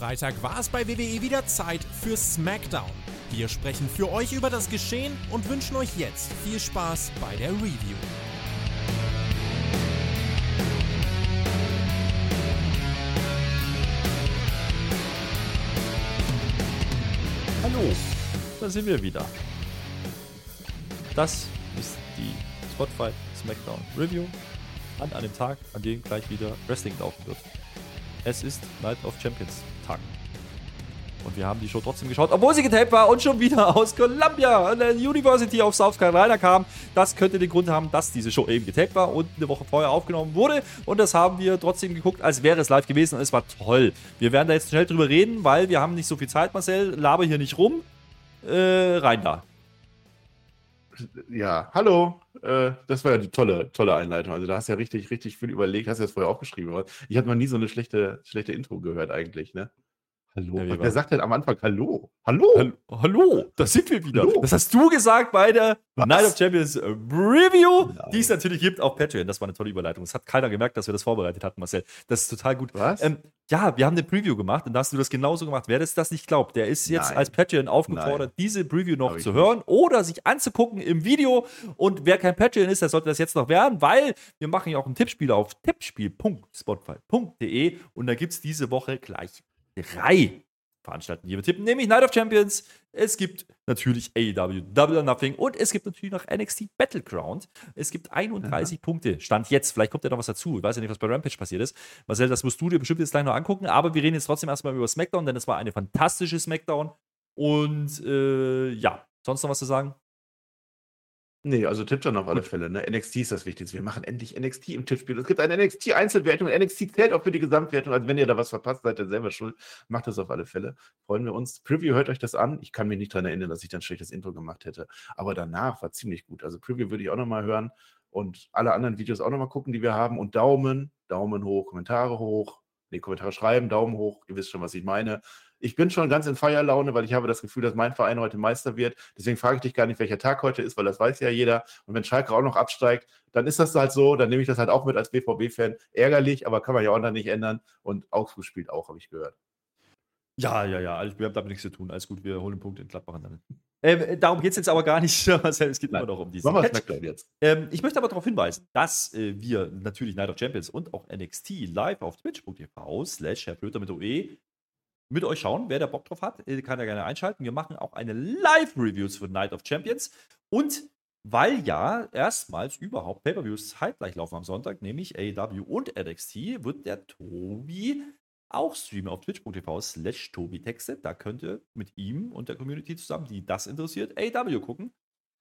Freitag war es bei WWE wieder Zeit für SmackDown. Wir sprechen für euch über das Geschehen und wünschen euch jetzt viel Spaß bei der Review. Hallo, da sind wir wieder. Das ist die Spotify SmackDown Review an einem Tag, an dem gleich wieder Wrestling laufen wird. Es ist Night of Champions Tag. Und wir haben die Show trotzdem geschaut, obwohl sie getaped war und schon wieder aus Columbia, der University of South Carolina kam. Das könnte den Grund haben, dass diese Show eben getaped war und eine Woche vorher aufgenommen wurde. Und das haben wir trotzdem geguckt, als wäre es live gewesen und es war toll. Wir werden da jetzt schnell drüber reden, weil wir haben nicht so viel Zeit, Marcel. Laber hier nicht rum. Äh, rein da. Ja, hallo. Äh, das war ja die tolle, tolle Einleitung. Also da hast du ja richtig, richtig viel überlegt, hast du das vorher aufgeschrieben. Ich hatte noch nie so eine schlechte, schlechte Intro gehört eigentlich, ne? Hallo. Ja, Wer sagt denn am Anfang Hallo? Hallo? Hallo, hallo da sind wir wieder. Hallo. Das hast du gesagt bei der Was? Night of Champions Review, Nein. die es natürlich gibt auf Patreon. Das war eine tolle Überleitung. Das hat keiner gemerkt, dass wir das vorbereitet hatten, Marcel. Das ist total gut. Was? Ähm, ja, wir haben eine Preview gemacht und da hast du das genauso gemacht. Wer das, das nicht glaubt, der ist jetzt Nein. als Patreon aufgefordert, Nein. diese Preview noch zu hören nicht. oder sich anzugucken im Video. Und wer kein Patreon ist, der sollte das jetzt noch werden, weil wir machen ja auch ein Tippspiel auf tippspiel.spotify.de und da gibt es diese Woche gleich drei veranstalten, die wir tippen, nämlich Night of Champions. Es gibt natürlich AEW Double or Nothing und es gibt natürlich noch NXT Battleground. Es gibt 31 Aha. Punkte. Stand jetzt. Vielleicht kommt ja noch was dazu. Ich weiß ja nicht, was bei Rampage passiert ist. Marcel, das musst du dir bestimmt jetzt gleich noch angucken. Aber wir reden jetzt trotzdem erstmal über SmackDown, denn es war eine fantastische SmackDown. Und äh, ja, sonst noch was zu sagen? Nee, also Tipptown auf alle Fälle, ne? NXT ist das Wichtigste. Wir machen endlich NXT im Tippspiel. Es gibt eine NXT-Einzelwertung und NXT zählt auch für die Gesamtwertung. Also wenn ihr da was verpasst, seid ihr selber schuld. Macht das auf alle Fälle. Freuen wir uns. Preview, hört euch das an. Ich kann mich nicht daran erinnern, dass ich dann schlechtes Intro gemacht hätte. Aber danach war ziemlich gut. Also Preview würde ich auch nochmal hören und alle anderen Videos auch nochmal gucken, die wir haben. Und Daumen, Daumen hoch, Kommentare hoch. Nee, Kommentare schreiben, Daumen hoch. Ihr wisst schon, was ich meine ich bin schon ganz in Feierlaune, weil ich habe das Gefühl, dass mein Verein heute Meister wird. Deswegen frage ich dich gar nicht, welcher Tag heute ist, weil das weiß ja jeder. Und wenn Schalke auch noch absteigt, dann ist das halt so. Dann nehme ich das halt auch mit als BVB-Fan. Ärgerlich, aber kann man ja auch noch nicht ändern. Und Augsburg spielt auch, habe ich gehört. Ja, ja, ja. wir haben damit nichts zu tun. Alles gut, wir holen einen Punkt in Gladbach dann. Ähm, darum geht es jetzt aber gar nicht, Marcel. Es geht Nein. immer noch um diese Machen wir jetzt. Ähm, ich möchte aber darauf hinweisen, dass äh, wir natürlich Night of Champions und auch NXT live auf twitch.tv slash Herr Flöter mit OE mit euch schauen. Wer da Bock drauf hat, äh, kann ja gerne einschalten. Wir machen auch eine Live-Reviews für Night of Champions. Und weil ja erstmals überhaupt Pay-Per-Views zeitgleich laufen am Sonntag, nämlich AEW und NXT, wird der Tobi auch streamen auf twitch.tv slash Tobi Texte. Da könnt ihr mit ihm und der Community zusammen, die das interessiert, AEW gucken.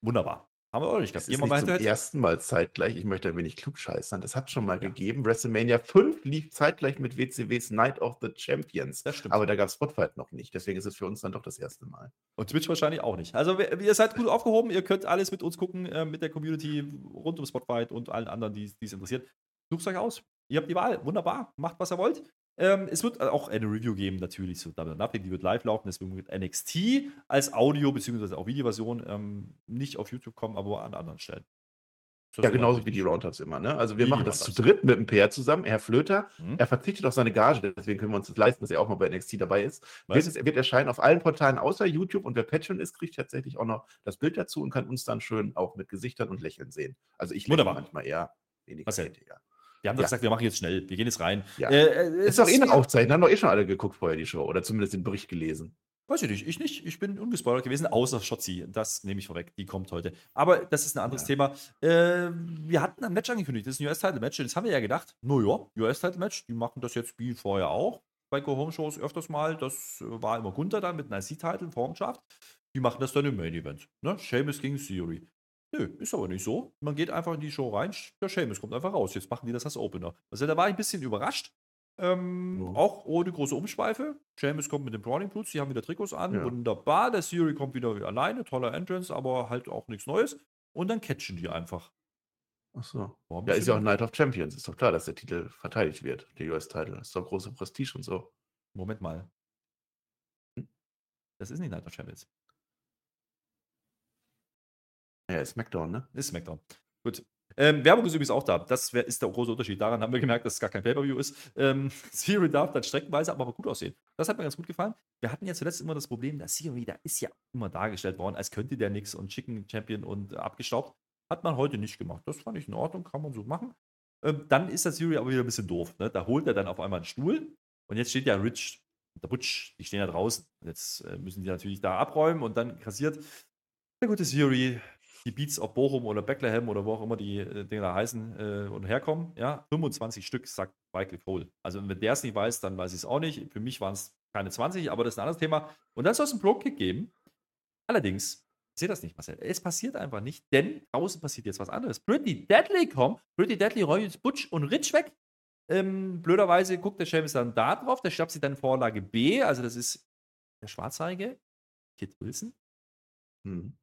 Wunderbar. Haben wir auch nicht gehabt. Das ist nicht zum ersten Mal zeitgleich. Ich möchte ein wenig klugscheißern. Das hat schon mal ja. gegeben. WrestleMania 5 lief zeitgleich mit WCWs Night of the Champions. Das stimmt. Aber da gab es Spotfight noch nicht. Deswegen ist es für uns dann doch das erste Mal. Und Twitch wahrscheinlich auch nicht. Also ihr seid gut aufgehoben. Ihr könnt alles mit uns gucken, äh, mit der Community rund um Spotfight und allen anderen, die es interessiert. Sucht euch aus. Ihr habt die Wahl. Wunderbar. Macht, was ihr wollt. Ähm, es wird auch eine Review geben, natürlich zu Double Nothing, die wird live laufen, deswegen wird NXT als Audio- bzw. auch Videoversion ähm, nicht auf YouTube kommen, aber an anderen Stellen. Das ja, genauso wie die Roundhouse immer. Ne? Also wir machen das zu dritt mit dem PR zusammen. Herr Flöter, mhm. er verzichtet auf seine Gage, deswegen können wir uns das leisten, dass er auch mal bei NXT dabei ist. Wird, es, wird erscheinen auf allen Portalen außer YouTube und wer Patreon ist, kriegt tatsächlich auch noch das Bild dazu und kann uns dann schön auch mit Gesichtern und Lächeln sehen. Also ich lächle manchmal eher weniger. Was wir haben doch ja. gesagt, wir machen jetzt schnell. Wir gehen jetzt rein. Ja. Äh, äh ist doch eh eine Aufzeichnung. Haben doch eh schon alle geguckt vorher die Show. Oder zumindest den Bericht gelesen. Weiß ich nicht. Ich nicht. Ich bin ungespoilert gewesen, außer Schotzi. Das nehme ich vorweg. Die kommt heute. Aber das ist ein anderes ja. Thema. Äh, wir hatten ein Match angekündigt. Das ist ein US-Title-Match. Das haben wir ja gedacht. Naja, US-Title-Match. Die machen das jetzt wie vorher auch. Bei Go-Home-Shows öfters mal. Das war immer Gunther dann mit einem IC-Title, Formschaft. Die machen das dann im Main-Event. Ne? Sheamus gegen Theory. Nö, ist aber nicht so. Man geht einfach in die Show rein, der Seamus kommt einfach raus. Jetzt machen die das als Opener. Also da war ich ein bisschen überrascht. Ähm, ja. Auch ohne große Umschweife. Seamus kommt mit den Browning Boots, die haben wieder Trikots an. Ja. Wunderbar. Der Siri kommt wieder alleine. Toller Entrance, aber halt auch nichts Neues. Und dann catchen die einfach. Ach so. Ja, ist ja auch Night of Champions. Ist doch klar, dass der Titel verteidigt wird, der US-Titel. Ist doch große Prestige und so. Moment mal. Das ist nicht Night of Champions. Ja, ist SmackDown, ne? Ist SmackDown. Gut. Ähm, Werbung ist übrigens auch da. Das wär, ist der große Unterschied. Daran haben wir gemerkt, dass es gar kein Pay-Per-View ist. Ähm, Theory darf dann streckenweise aber gut aussehen. Das hat mir ganz gut gefallen. Wir hatten ja zuletzt immer das Problem, dass Theory, da ist ja immer dargestellt worden, als könnte der nichts und Chicken Champion und äh, abgestaubt. Hat man heute nicht gemacht. Das fand ich in Ordnung, kann man so machen. Ähm, dann ist das Theory aber wieder ein bisschen doof. Ne? Da holt er dann auf einmal einen Stuhl und jetzt steht ja Rich und der Butch, die stehen ja draußen. Jetzt äh, müssen die natürlich da abräumen und dann kassiert der gute Theory die Beats auf Bochum oder Bethlehem oder wo auch immer die äh, Dinge da heißen äh, und herkommen. Ja, 25 Stück, sagt Michael Cole. Also wenn der es nicht weiß, dann weiß ich es auch nicht. Für mich waren es keine 20, aber das ist ein anderes Thema. Und dann soll es einen Pro-Kick geben. Allerdings, ich sehe das nicht, Marcel. Es passiert einfach nicht, denn draußen passiert jetzt was anderes. Pretty Deadly kommt. Pretty Deadly räumt Butch und Rich weg. Ähm, blöderweise guckt der Seamus dann da drauf. Der schnappt sich dann Vorlage B. Also das ist der Schwarzhaarige. Kit Wilson. Hm.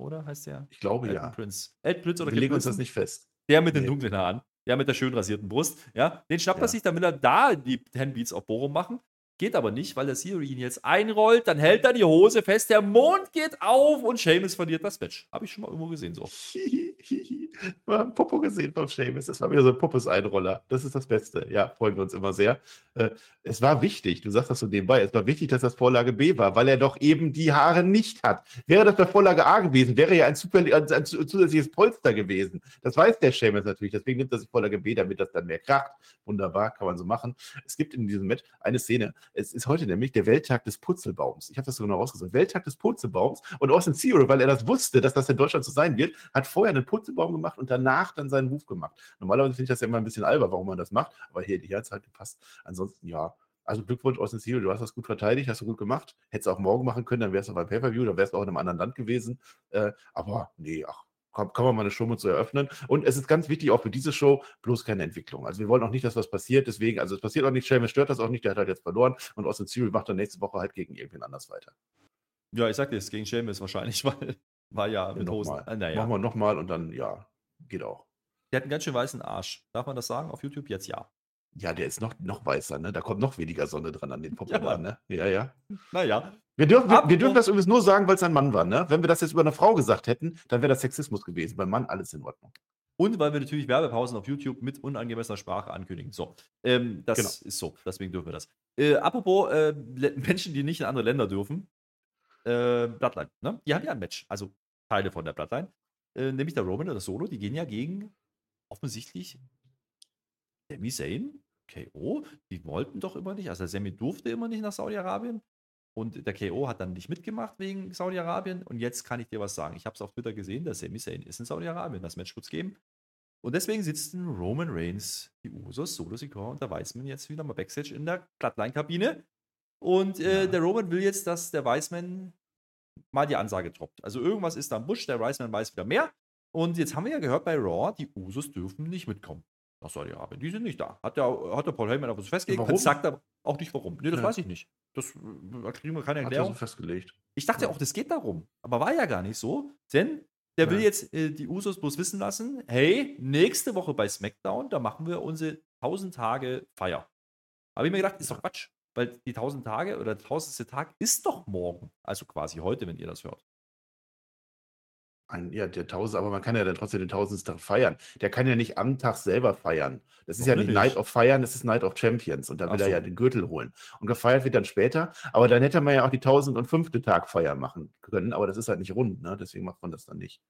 Oder heißt der? Ich glaube Elton ja. Prince. Ed Prince oder Wir legen uns das nicht fest. Der mit den Nee. dunklen Haaren. Der mit der schön rasierten Brust. Ja, den schnappt er Ja. sich, damit er da die 10 Beats auf Bochum machen. Geht aber nicht, weil der Theory ihn jetzt einrollt. Dann hält er die Hose fest. Der Mond geht auf und Seamus verliert das Match. Habe ich schon mal irgendwo gesehen so. Wir haben Popo gesehen vom Seamus. Das war wieder so ein Puppes-Einroller. Das ist das Beste. Ja, freuen wir uns immer sehr. Äh, es war wichtig, du sagst das so nebenbei, es war wichtig, dass das Vorlage B war, weil er doch eben die Haare nicht hat. Wäre das bei Vorlage A gewesen, wäre ja ein, ein, ein zusätzliches Polster gewesen. Das weiß der Seamus natürlich. Deswegen nimmt er sich Vorlage B, damit das dann mehr kracht. Wunderbar, kann man so machen. Es gibt in diesem Match eine Szene. Es ist heute nämlich der Welttag des Purzelbaums. Ich habe das so genau rausgesucht. Welttag des Purzelbaums. Und Austin Theory, weil er das wusste, dass das in Deutschland so sein wird, hat vorher einen Purzelbaum gemacht und danach dann seinen Move gemacht. Normalerweise finde ich das ja immer ein bisschen albern, warum man das macht. Aber hier, die hat gepasst. Ansonsten, ja. Also Glückwunsch, Austin Theory, du hast das gut verteidigt, hast du gut gemacht. Hättest du auch morgen machen können, dann wärst du beim Pay-Per-View, dann wärst du auch in einem anderen Land gewesen. Äh, aber nee, ach, kann, kann man mal eine Show mit so eröffnen. Und es ist ganz wichtig auch für diese Show, bloß keine Entwicklung. Also wir wollen auch nicht, dass was passiert, deswegen, also es passiert auch nicht, Sheamus stört das auch nicht, der hat halt jetzt verloren und Austin Theory macht dann nächste Woche halt gegen irgendwen anders weiter. Ja, ich sag dir, es gegen Seamus wahrscheinlich, weil war ja mit Hosen. Nochmal. Äh, naja. Machen wir nochmal und dann, ja, geht auch. Der hat einen ganz schön weißen Arsch. Darf man das sagen auf YouTube? Jetzt ja. Ja, der ist noch, noch weißer, ne? Da kommt noch weniger Sonne dran an den Popo Ja, ne? Ja, ja. Naja. Wir dürfen, wir, wir dürfen das übrigens nur sagen, weil es ein Mann war, ne? Wenn wir das jetzt über eine Frau gesagt hätten, dann wäre das Sexismus gewesen. Beim Mann alles in Ordnung. Und weil wir natürlich Werbepausen auf YouTube mit unangemessener Sprache ankündigen. So, ähm, das Genau. ist so, deswegen dürfen wir das. Äh, apropos äh, Menschen, die nicht in andere Länder dürfen, äh, Bloodline, ne? Die haben ja ein Match, also Teile von der Bloodline, äh, nämlich der Roman und der Solo, die gehen ja gegen offensichtlich Sami Zayn, KO, die wollten doch immer nicht, also Sami durfte immer nicht nach Saudi-Arabien. Und der KO hat dann nicht mitgemacht wegen Saudi-Arabien. Und jetzt kann ich dir was sagen, ich habe es auf Twitter gesehen, der Sami Zayn ist in Saudi-Arabien, das Match wird es geben. Und deswegen sitzen Roman Reigns, die Usos, Solo Sikoa und der Weisman jetzt wieder mal Backstage in der Bloodline-Kabine. Und äh, Ja. der Roman will jetzt, dass der Weisman mal die Ansage droppt. Also irgendwas ist da im Busch, der Weisman weiß wieder mehr. Und jetzt haben wir ja gehört bei Raw, die Usos dürfen nicht mitkommen. Nach Saudi-Arabien. Die sind nicht da. Hat der, hat der Paul Heyman auf uns festgelegt, Warum? sagt aber auch nicht warum. Nee, das Ja. weiß ich nicht. Das äh, da kriegen wir keine Hat er so Erklärung. festgelegt. Ich dachte Ja. auch, das geht darum. Aber war ja gar nicht so. Denn der will Ja. jetzt äh, die Usos bloß wissen lassen: hey, nächste Woche bei SmackDown, da machen wir unsere 1000 Tage Feier. Habe ich mir gedacht, ist doch Quatsch. Weil die 1000 Tage oder der 1000. Tag ist doch morgen. Also quasi heute, wenn ihr das hört. Ein, ja, der Tausend, aber man kann ja dann trotzdem den Tausendstag feiern. Der kann ja nicht am Tag selber feiern. Das ist ja Warum nicht denn Night nicht? of Feiern, das ist Night of Champions. Und da will Ach er so. ja den Gürtel holen. Und gefeiert wird dann später. Aber dann hätte man ja auch die 1005. Tag Feier machen können. Aber das ist halt nicht rund, ne? Deswegen macht man das dann nicht.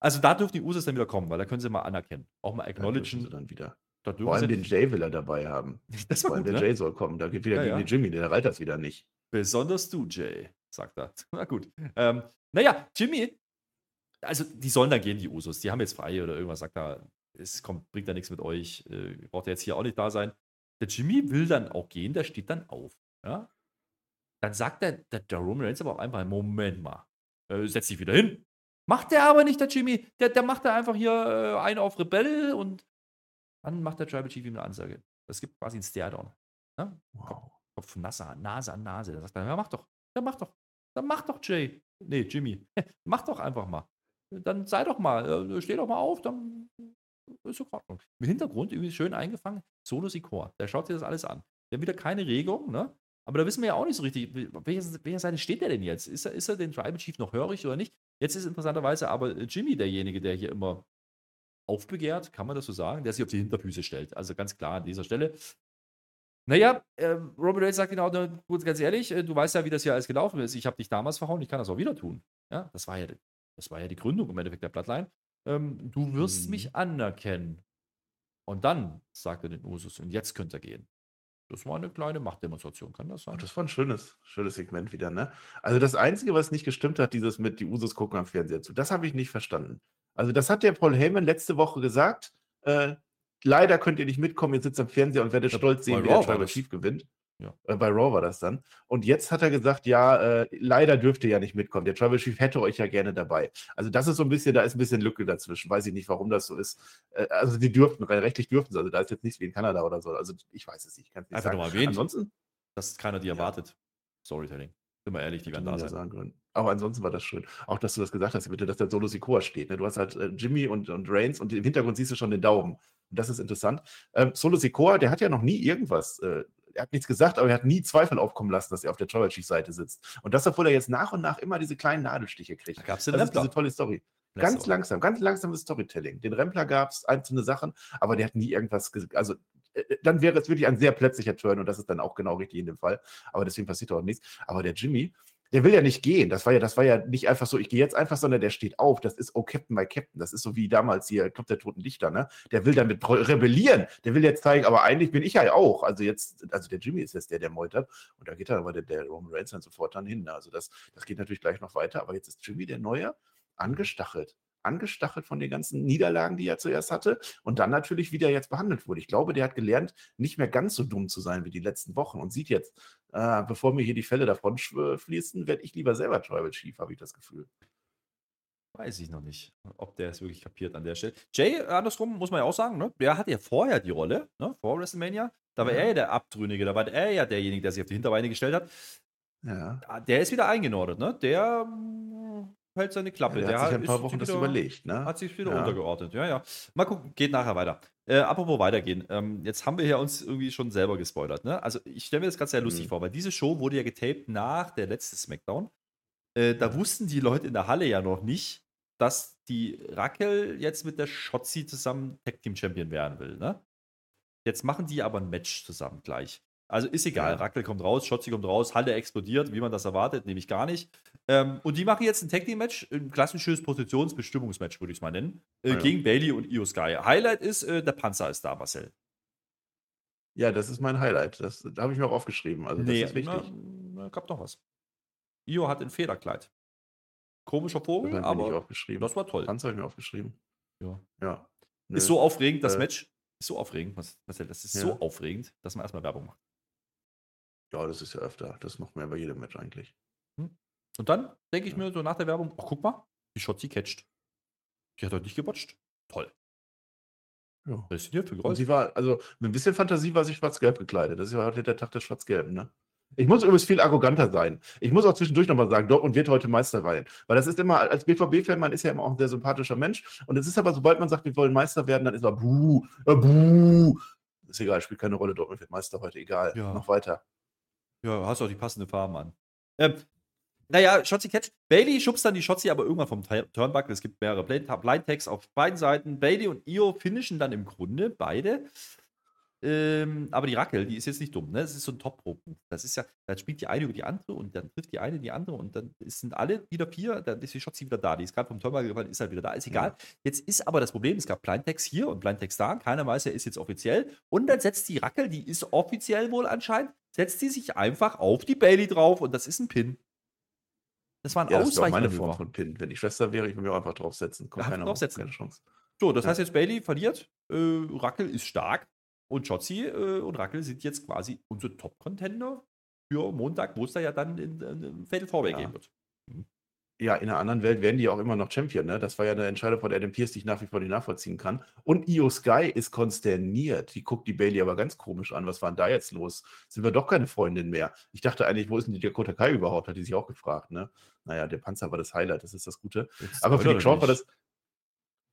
Also da dürfen die Usos dann wieder kommen, weil da können sie mal anerkennen. Auch mal Da acknowledgen. dann wieder. Da Vor allem den Jay will er dabei haben. das Vor war allem gut, der ne? Jay soll kommen. Da geht wieder Ja, gegen ja. den Jimmy, der reilt das wieder nicht. Besonders du, Jay, sagt er. Na gut. Ähm, naja, Jimmy, also die sollen dann gehen, die Usos. Die haben jetzt frei oder irgendwas, sagt er, es kommt, bringt da nichts mit euch, äh, braucht er jetzt hier auch nicht da sein. Der Jimmy will dann auch gehen, der steht dann auf. Ja? Dann sagt der, der, der Roman Reigns aber auch einfach, Moment mal, äh, setz dich wieder hin. Macht der aber nicht, der Jimmy. Der, der macht da einfach hier äh, einen auf Rebell und dann macht der Tribal Chief ihm eine Ansage. Es gibt quasi einen Stare-Down. Ja? Wow. Kopf, Nase, Nase an Nase. Da sagt er, ja, mach doch. Ja, mach doch. Dann mach doch, Jay. Nee, Jimmy. mach doch einfach mal. Dann sei doch mal, äh, steh doch mal auf, dann ist in Ordnung. Im Hintergrund, irgendwie schön eingefangen, Solo Sikor. Der schaut sich das alles an. Der hat wieder keine Regung, ne? Aber da wissen wir ja auch nicht so richtig, welcher, welcher Seite steht der denn jetzt? Ist er, ist er den Tribal Chief noch hörig oder nicht? Jetzt ist interessanterweise aber Jimmy derjenige, der hier immer aufbegehrt, kann man das so sagen, der sich auf die Hinterfüße stellt. Also ganz klar an dieser Stelle. Naja, äh, Robert Reigns sagt genau, gut, ganz ehrlich, äh, du weißt ja, wie das hier alles gelaufen ist. Ich habe dich damals verhauen, ich kann das auch wieder tun. Ja, das war ja, das war ja die Gründung im Endeffekt der Bloodline. Ähm, du wirst Mhm. mich anerkennen. Und dann sagt er den Usus, und jetzt könnt ihr gehen. Das war eine kleine Machtdemonstration, kann das Oh, sein? das war ein schönes, schönes Segment wieder, ne? Also das Einzige, was nicht gestimmt hat, dieses mit die Usos gucken am Fernseher zu, das habe ich nicht verstanden. Also das hat der Paul Heyman letzte Woche gesagt. Äh, leider könnt ihr nicht mitkommen, ihr sitzt am Fernseher und werdet stolz sehen, wie der Tribal. Chief gewinnt. Ja. Äh, bei Raw war das dann. Und jetzt hat er gesagt, ja, äh, leider dürft ihr ja nicht mitkommen. Der Tribal Chief hätte euch ja gerne dabei. Also das ist so ein bisschen, da ist ein bisschen Lücke dazwischen. Weiß ich nicht, warum das so ist. Äh, also die dürften, rein rechtlich dürften sie. Also da ist jetzt nichts wie in Kanada oder so. Also ich weiß es nicht. Ich kann's nicht Einfach sagen. nur erwähnt. Ansonsten Dass keiner die Ja. erwartet. Storytelling. Sind wir ehrlich, die werden da ja sein. sagen können. Aber ansonsten war das schön. Auch, dass du das gesagt hast, bitte, dass der Solo Sikoa steht. Ne? Du hast halt äh, Jimmy und, und Reigns und im Hintergrund siehst du schon den Daumen. Und das ist interessant. Ähm, Solo Sikoa, der hat ja noch nie irgendwas. Äh, er hat nichts gesagt, aber er hat nie Zweifel aufkommen lassen, dass er auf der Tribal Chief Seite sitzt. Und das, obwohl er jetzt nach und nach immer diese kleinen Nadelstiche kriegt. Da gab es den Das ist diese tolle Story. Letzte Ganz Woche. langsam, ganz langsames Storytelling. Den Rempler gab es, einzelne Sachen, aber der hat nie irgendwas gesagt. Also, äh, dann wäre es wirklich ein sehr plötzlicher Turn und das ist dann auch genau richtig in dem Fall. Aber deswegen passiert auch nichts. Aber der Jimmy, der will ja nicht gehen. Das war ja, das war ja nicht einfach so, ich gehe jetzt einfach, sondern der steht auf. Das ist Oh Captain, my Captain. Das ist so wie damals hier Club der Toten Dichter, ne? Der will damit rebellieren. Der will jetzt zeigen, aber eigentlich bin ich ja auch. Also jetzt, also der Jimmy ist jetzt der, der meutert. Und da geht dann aber der, der Roman Reigns dann sofort dann hin. Also das, das geht natürlich gleich noch weiter. Aber jetzt ist Jimmy der Neue angestachelt. Angestachelt von den ganzen Niederlagen, die er zuerst hatte und dann natürlich, wie der jetzt behandelt wurde. Ich glaube, der hat gelernt, nicht mehr ganz so dumm zu sein wie die letzten Wochen und sieht jetzt, äh, bevor mir hier die Fälle davon fließen, werde ich lieber selber Tribal Chief, habe ich das Gefühl. Weiß ich noch nicht, ob der es wirklich kapiert an der Stelle. Jay, andersrum, muss man ja auch sagen, ne? der hatte ja vorher die Rolle, ne? vor WrestleMania. Da war Ja. er ja der Abtrünnige, da war er ja derjenige, der sich auf die Hinterbeine gestellt hat. Ja. Ah, Der ist wieder eingenordet, ne? Der mm, hält seine Klappe. Der hat sich ein paar Wochen das wieder- überlegt, ne? Hat sich wieder Ja. untergeordnet. Ja, ja. Mal gucken, geht nachher weiter. Äh, apropos weitergehen. Ähm, jetzt haben wir ja uns irgendwie schon selber gespoilert. Ne? Also ich stelle mir das gerade sehr lustig Mhm. vor, weil diese Show wurde ja getaped nach der letzten Smackdown. Äh, da wussten die Leute in der Halle ja noch nicht, dass die Rackel jetzt mit der Shotzi zusammen Tag Team Champion werden will. Ne? Jetzt machen die aber ein Match zusammen gleich. Also ist egal, Ja. Rackel kommt raus, Shotzi kommt raus, Halle explodiert, wie man das erwartet, nämlich gar nicht. Ähm, und die machen jetzt ein Tag Team Match, ein klassisches Positionsbestimmungsmatch, würde ich es mal nennen, äh, Ah, ja. gegen Bailey und Io Sky. Highlight ist, äh, der Panzer ist da, Marcel. Ja, das ist mein Highlight. Das, da habe ich mir auch aufgeschrieben. Also das ist wichtig. Na, na, gab noch was. Io hat ein Federkleid. Komischer Das Vogel, ich nicht aber das war toll. Tanz habe ich mir aufgeschrieben. Ja. Ja. Nö. Ist so aufregend, das Äh, Match. Ist so aufregend, Marcel, das ist Ja. so aufregend, dass man erstmal Werbung macht. Ja, das ist ja öfter. Das macht man ja bei jedem Match eigentlich. Und dann denke ich mir so nach der Werbung, ach guck mal, die Shotzi catcht. Die hat heute nicht gebotcht. Toll. Ja. Was ist denn hier für Und Gold? sie war, also mit ein bisschen Fantasie war sie schwarz-gelb gekleidet. Das ist ja heute der Tag der Schwarz-Gelben, ne? Ich muss übrigens viel arroganter sein. Ich muss auch zwischendurch nochmal sagen, Dortmund wird heute Meister werden. Weil das ist immer, als BVB-Fan, man ist ja immer auch ein sehr sympathischer Mensch. Und es ist aber, sobald man sagt, wir wollen Meister werden, dann ist er buh, äh, buh. Ist egal, spielt keine Rolle. Dortmund wird Meister heute, egal. Ja. Noch weiter. Ja, hast auch die passende Farben an. Ähm, naja, Shotzi catcht. Bailey schubst dann die Shotzi aber irgendwann vom Tur- Turnbuckle. Es gibt mehrere Blind Tags auf beiden Seiten. Bailey und Io finishen dann im Grunde beide. Ähm, aber die Rackel, die ist jetzt nicht dumm, ne? Das ist so ein top -Move. Das ist ja, da spielt die eine über die andere und dann trifft die eine die andere und dann sind alle wieder vier, dann ist die Shotzi wieder da. Die ist gerade vom Turnbuckle gefallen, ist halt wieder da, ist egal. Jetzt ist aber das Problem, es gab Blind Tags hier und Blind Tags da. Keiner weiß, er ist jetzt offiziell. Und dann setzt die Rackel, die ist offiziell wohl anscheinend, setzt die sich einfach auf die Bailey drauf und das ist ein Pin. Das war ein Ja, das ist auch meine. Form von Pin. Wenn ich Schwester wäre, ich würde mir auch einfach draufsetzen. Kommt Einfach keiner draufsetzen. Keine Chance. So, das Ja. heißt jetzt Bailey verliert, äh, Rackel ist stark und Shotzi äh, und Rackel sind jetzt quasi unsere Top-Contender für Montag, wo es da ja dann in, in, in Fatal Four Ja. gehen wird. ja, in einer anderen Welt werden die auch immer noch Champion. Ne? Das war ja eine Entscheidung von Adam Pierce, die ich nach wie vor nicht nachvollziehen kann. Und Io Sky ist konsterniert. Die guckt die Bailey aber ganz komisch an. Was war denn da jetzt los? Sind wir doch keine Freundin mehr? Ich dachte eigentlich, wo ist denn die Dakota Kai überhaupt? Hat die sich auch gefragt. Ne? Naja, der Panzer war das Highlight, das ist das Gute. Jetzt Aber für die Crowd war das.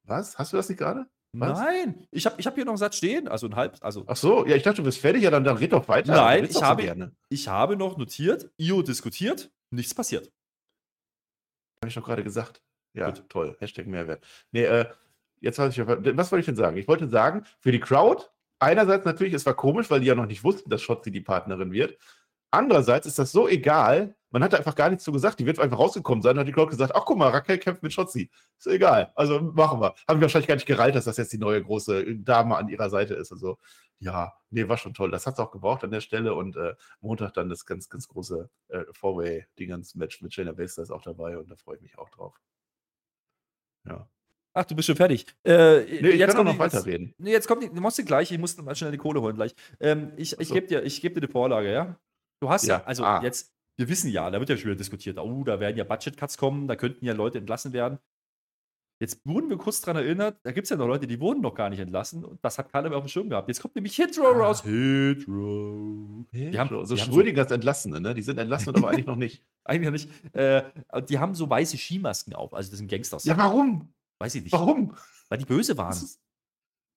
Was? Hast du das nicht gerade? Was? Nein, ich habe ich hab hier noch einen Satz stehen, also ein halb, also Ach so, ja, ich dachte, du bist fertig. Ja, dann, dann red doch weiter. Nein, ich so habe- Gerne. ich habe noch notiert, Io diskutiert, nichts passiert. Habe ich doch gerade gesagt. Ja, Gut. toll. Hashtag Mehrwert. Nee, äh, jetzt weiß ich, was wollte ich denn sagen? Ich wollte sagen, für die Crowd einerseits natürlich, es war komisch, weil die ja noch nicht wussten, dass Shotzi die Partnerin wird. Andererseits ist das so egal, man hat einfach gar nichts so gesagt. Die wird einfach rausgekommen sein. Dann hat die Crowd gesagt: Ach, guck mal, Raquel kämpft mit Shotzi. Ist egal. Also machen wir. Haben wir wahrscheinlich gar nicht gereilt, dass das jetzt die neue große Dame an ihrer Seite ist. Also, ja, nee, war schon toll. Das hat es auch gebraucht an der Stelle. Und äh, Montag dann das ganz, ganz große äh, Four-Way-Dingens-Match mit Shayna Baszler ist auch dabei. Und da freue ich mich auch drauf. Ja. Ach, du bist schon fertig. Äh, Nee, ich kann auch noch die- weiterreden. Nee, jetzt kommt die, du musst die gleich, ich muss mal schnell die Kohle holen gleich. Ähm, ich ich so. gebe dir, ich geb dir die Vorlage, ja? Du hast ja, Ja, also ah. jetzt, wir wissen ja, da wird ja schon wieder diskutiert, oh, da werden ja Budget-Cuts kommen, da könnten ja Leute entlassen werden. Jetzt wurden wir kurz daran erinnert, da gibt es ja noch Leute, die wurden noch gar nicht entlassen und das hat keiner mehr auf dem Schirm gehabt. Jetzt kommt nämlich Hitro Ah. raus. Hitro. Die haben, so so die Schrödingers Entlassene, ne? Die sind entlassen, aber eigentlich noch nicht. eigentlich noch nicht. Äh, die haben so weiße Skimasken auf, also das sind Gangsters. Ja, warum? Weiß ich nicht. Warum? Weil die böse waren. Ist,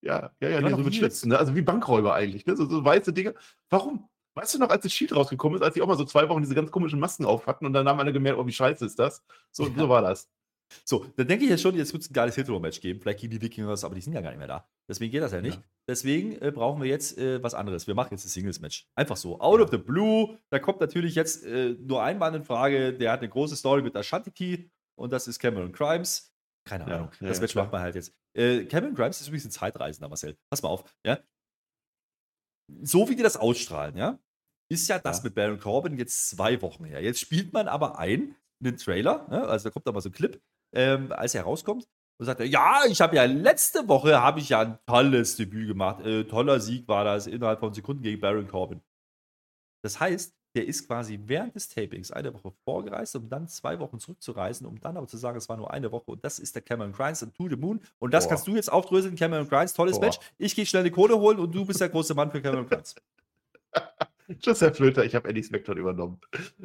ja, ja, ja, Die waren so mit. Schlitzen, ne? Also wie Bankräuber eigentlich, ne? So, so weiße Dinge. Warum? Weißt du noch, als das Shield rausgekommen ist, als die auch mal so zwei Wochen diese ganz komischen Masken auf hatten und dann haben alle gemerkt, oh, wie scheiße ist das? So, Ja. so war das. So, dann denke ich jetzt schon, jetzt wird es ein geiles Hitro-Match geben. Vielleicht gegen die Wikingers, aber die sind ja gar nicht mehr da. Deswegen geht das ja nicht. Ja. Deswegen äh, brauchen wir jetzt äh, was anderes. Wir machen jetzt ein Singles-Match. Einfach so. Out of the blue. Da kommt natürlich jetzt äh, nur ein Mann in Frage, der hat eine große Story mit Ashanti und das ist Cameron Crimes. Keine Ja, Ahnung. ja, das ja, Match macht man halt jetzt. Äh, Cameron Crimes ist übrigens ein Zeitreisender, Marcel. Pass mal auf. Ja? So wie die das ausstrahlen, ja, ist ja das Ja. mit Baron Corbin jetzt zwei Wochen her. Jetzt spielt man aber ein, einen Trailer, ne? also da kommt da mal so ein Clip, ähm, als er rauskommt und sagt, er, ja, ich habe ja letzte Woche habe ich ja ein tolles Debüt gemacht, äh, toller Sieg war das innerhalb von Sekunden gegen Baron Corbin. Das heißt, der ist quasi während des Tapings eine Woche vorgereist, um dann zwei Wochen zurückzureisen, um dann aber zu sagen, es war nur eine Woche und das ist der Cameron Grimes und To the Moon und das Boah. kannst du jetzt aufdröseln, Cameron Grimes, tolles Boah. Match. Ich gehe schnell die Kohle holen und du bist der große Mann für Cameron Grimes. Tschüss, Herr Flöter, ich habe Eddie Spector übernommen.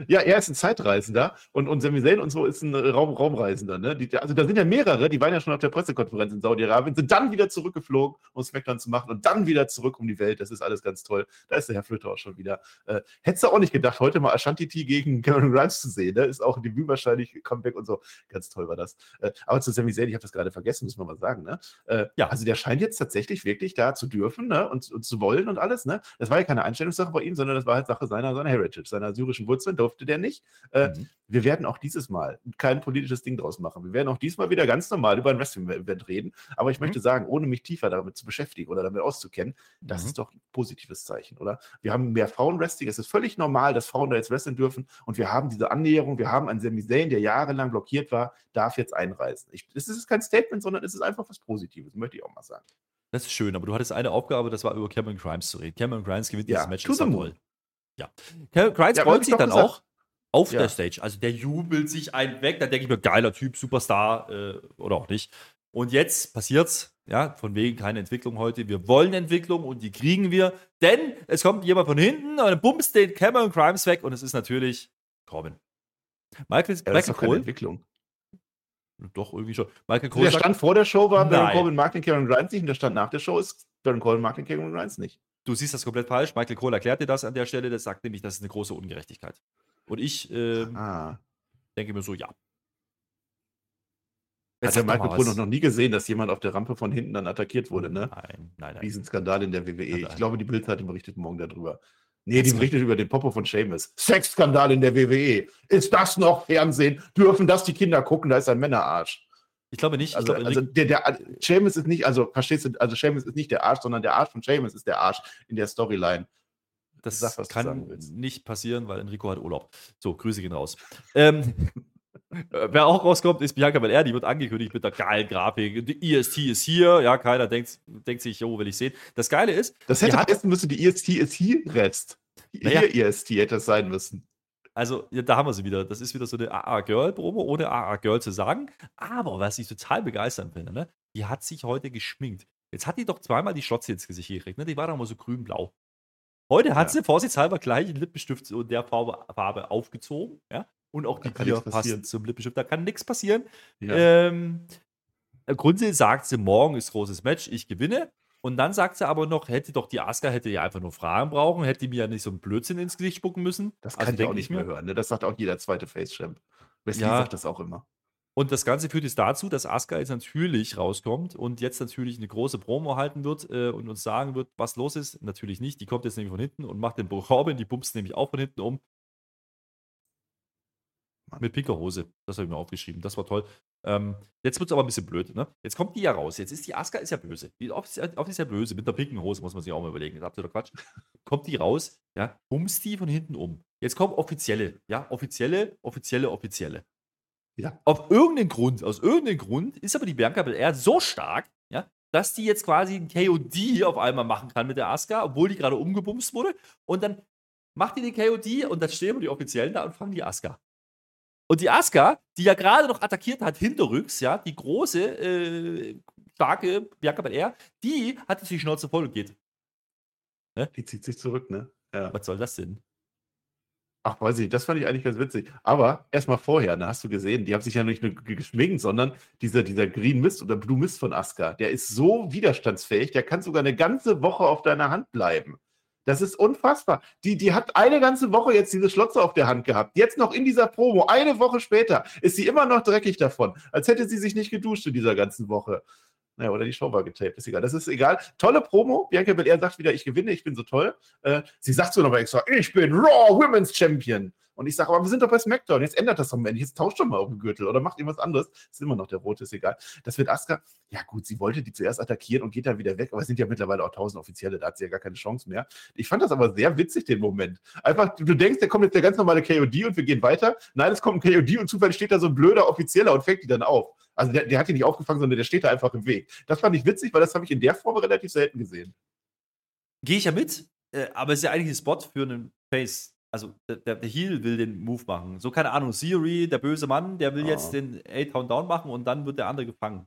Ja, er ist ein Zeitreisender und, und Sami Zayn und so ist ein Raum, Raumreisender. Ne? Die, also da sind ja mehrere, die waren ja schon auf der Pressekonferenz in Saudi-Arabien, sind dann wieder zurückgeflogen, um Smackdown zu machen und dann wieder zurück um die Welt. Das ist alles ganz toll. Da ist der Herr Flöter auch schon wieder. Äh, hättest du auch nicht gedacht, heute mal Ashanti T gegen Cameron Grimes zu sehen. Ne? Ist auch ein Debüt wahrscheinlich, Comeback und so. Ganz toll war das. Äh, aber zu Sami Zayn, ich habe das gerade vergessen, muss man mal sagen. Ne? Äh, Ja. Also der scheint jetzt tatsächlich wirklich da zu dürfen ne? und, und zu wollen und alles. Ne? Das war ja keine Einstellungssache bei ihm, sondern das war halt Sache seiner, seiner Heritage, seiner syrischen Wurzeln, durfte der nicht. Äh, Mhm. Wir werden auch dieses Mal kein politisches Ding draus machen. Wir werden auch diesmal wieder ganz normal über ein Wrestling-Event reden. Aber ich Mhm. möchte sagen, ohne mich tiefer damit zu beschäftigen oder damit auszukennen, das Mhm. ist doch ein positives Zeichen, oder? Wir haben mehr Frauenwrestling. Es ist völlig normal, dass Frauen da jetzt wrestlen dürfen. Und wir haben diese Annäherung. Wir haben einen Sami Zayn, der jahrelang blockiert war, darf jetzt einreisen. Ich, es ist kein Statement, sondern es ist einfach was Positives, möchte ich auch mal sagen. Das ist schön, aber du hattest eine Aufgabe, das war über Cameron Grimes zu reden. Cameron Grimes gewinnt Ja, dieses Match, doch moon. toll. Ja. Cameron Grimes Ja, freut ich sich dann gesagt. auch auf Ja. der Stage. Also der jubelt sich einen weg, da denke ich mir, geiler Typ, Superstar äh, oder auch nicht. Und jetzt passiert's, ja, von wegen keine Entwicklung heute. Wir wollen Entwicklung und die kriegen wir, denn es kommt jemand von hinten und dann bumst den Cameron Grimes weg und es ist natürlich Corbin. Michael, Ja, das ist Michael doch keine Cole, Entwicklung. Doch irgendwie schon. Michael Cole Der sagt, Stand vor der Show war Baron. Corbin mag den Cameron Grimes nicht und der Stand nach der Show ist Baron Corbin mag den Cameron Grimes nicht. du siehst das komplett falsch. Michael Cole erklärt dir das an der Stelle. Das sagt nämlich, das ist eine große Ungerechtigkeit. Und ich ähm, Ah. denke mir so, ja. Hat Jetzt der sag doch Michael Cole noch, nie gesehen, dass jemand auf der Rampe von hinten dann attackiert wurde, ne? Nein, nein, nein. Riesenskandal in der WWE. Nein, Ich nein. glaube, die Bildzeitung berichtet morgen darüber. Nee, die berichtet über den Popo von Seamus. Sexskandal in der WWE. Ist das noch Fernsehen? Dürfen das die Kinder gucken? Da ist ein Männerarsch. Ich glaube nicht. Also, ich glaube, also der, der Seamus ist nicht, also verstehst du, also Seamus ist nicht der Arsch, sondern der Arsch von Seamus ist der Arsch in der Storyline. das sag, kann nicht passieren, weil Enrico hat Urlaub. So, Grüße gehen raus. Ähm, äh, wer auch rauskommt, ist Bianca Belair. Die wird angekündigt mit der geilen Grafik. Die EST ist hier. Ja, keiner denkt, denkt sich, jo, will ich sehen. Das Geile ist, Das hätte hat- heißen müssen, die EST ist hier Rest. Naja. Hier EST hätte es sein müssen. Also, ja, da haben wir sie wieder. Das ist wieder so eine AA-Girl-Probe, ohne AA-Girl zu sagen. Aber was ich total begeistern finde, ne? die hat sich heute geschminkt. Jetzt hat die doch zweimal die Schlotze ins Gesicht gekriegt. Ne? Die war doch mal so grün-blau. Heute hat Ja. sie vorsichtshalber gleich einen Lippenstift so in der Farbe, Farbe aufgezogen. Ja? Und auch Da die passieren. passt zum Lippenstift. Da kann nichts passieren. Ja. Ähm, grundsätzlich sagt sie, morgen ist großes Match, ich gewinne. Und dann sagt sie aber noch, hätte doch die Asuka hätte ja einfach nur Fragen brauchen, hätte die mir ja nicht so einen Blödsinn ins Gesicht spucken müssen. Das Also kann ich auch nicht mehr hören. Ne? Das sagt auch jeder zweite Face-Champ. Wesley Ja. sagt das auch immer. Und das Ganze führt jetzt dazu, dass Asuka jetzt natürlich rauskommt und jetzt natürlich eine große Promo halten wird äh, und uns sagen wird, was los ist. Natürlich nicht. Die kommt jetzt nämlich von hinten und macht den Robin, die bumst nämlich auch von hinten um. Mit pinker Hose. Das habe ich mir aufgeschrieben. Das war toll. Ähm, jetzt wird es aber ein bisschen blöd. Ne? Jetzt kommt die ja raus. Jetzt ist die Asuka ist ja böse. Die oft ist, ja böse. Mit der pinken Hose muss man sich auch mal überlegen. Das ist absoluter Quatsch. kommt die raus, ja, bumst die von hinten um. Jetzt kommen offizielle, ja, offizielle, offizielle, offizielle. Ja. Auf irgendeinen Grund, aus irgendeinem Grund ist aber die Bianca Belair so stark, ja, dass die jetzt quasi ein KOD auf einmal machen kann mit der Asuka, obwohl die gerade umgebumst wurde. Und dann macht die den KOD und dann stehen die Offiziellen da und fangen die Asuka. Und die Asuka, die ja gerade noch attackiert hat, hinterrücks, ja, die große, äh, starke Bianca Belair, die hat jetzt die Schnauze voll und geht. Die zieht sich zurück, ne? Ja. Was soll das denn? Ach, weiß ich, das fand ich eigentlich ganz witzig. Aber erstmal vorher, da hast du gesehen, die haben sich ja nicht nur ge- geschminkt, sondern dieser, dieser Green Mist oder Blue Mist von Asuka, der ist so widerstandsfähig, der kann sogar eine ganze Woche auf deiner Hand bleiben. Das ist unfassbar. Die, die hat eine ganze Woche jetzt diese Schlotze auf der Hand gehabt. Jetzt noch in dieser Promo, eine Woche später, ist sie immer noch dreckig davon. Als hätte sie sich nicht geduscht in dieser ganzen Woche. Naja, oder die Show war getaped, ist egal. Das ist egal. Tolle Promo. Bianca Belair sagt wieder, ich gewinne, ich bin so toll. Äh, sie sagt so nochmal extra, ich bin Raw Women's Champion. Und ich sage, aber wir sind doch bei SmackDown. Jetzt ändert das doch mal. Jetzt tauscht doch mal auf den Gürtel oder macht irgendwas anderes. Ist immer noch der rote, ist egal. Das wird Asuka. Ja, gut, sie wollte die zuerst attackieren und geht dann wieder weg. Aber es sind ja mittlerweile auch tausend Offizielle. Da hat sie ja gar keine Chance mehr. Ich fand das aber sehr witzig, den Moment. Einfach, du denkst, da kommt jetzt der ganz normale KOD und wir gehen weiter. Nein, es kommt ein KOD und zufällig steht da so ein blöder Offizieller und fängt die dann auf. Also der, der hat die nicht aufgefangen, sondern der steht da einfach im Weg. Das fand ich witzig, weil das habe ich in der Form relativ selten gesehen. Gehe ich ja mit, äh, aber es ist ja eigentlich ein Spot für einen Face. Also der, der, Heel will den Move machen. So, keine Ahnung, Theory, der böse Mann, der will Ah. jetzt den A-Town down machen und dann wird der andere gefangen.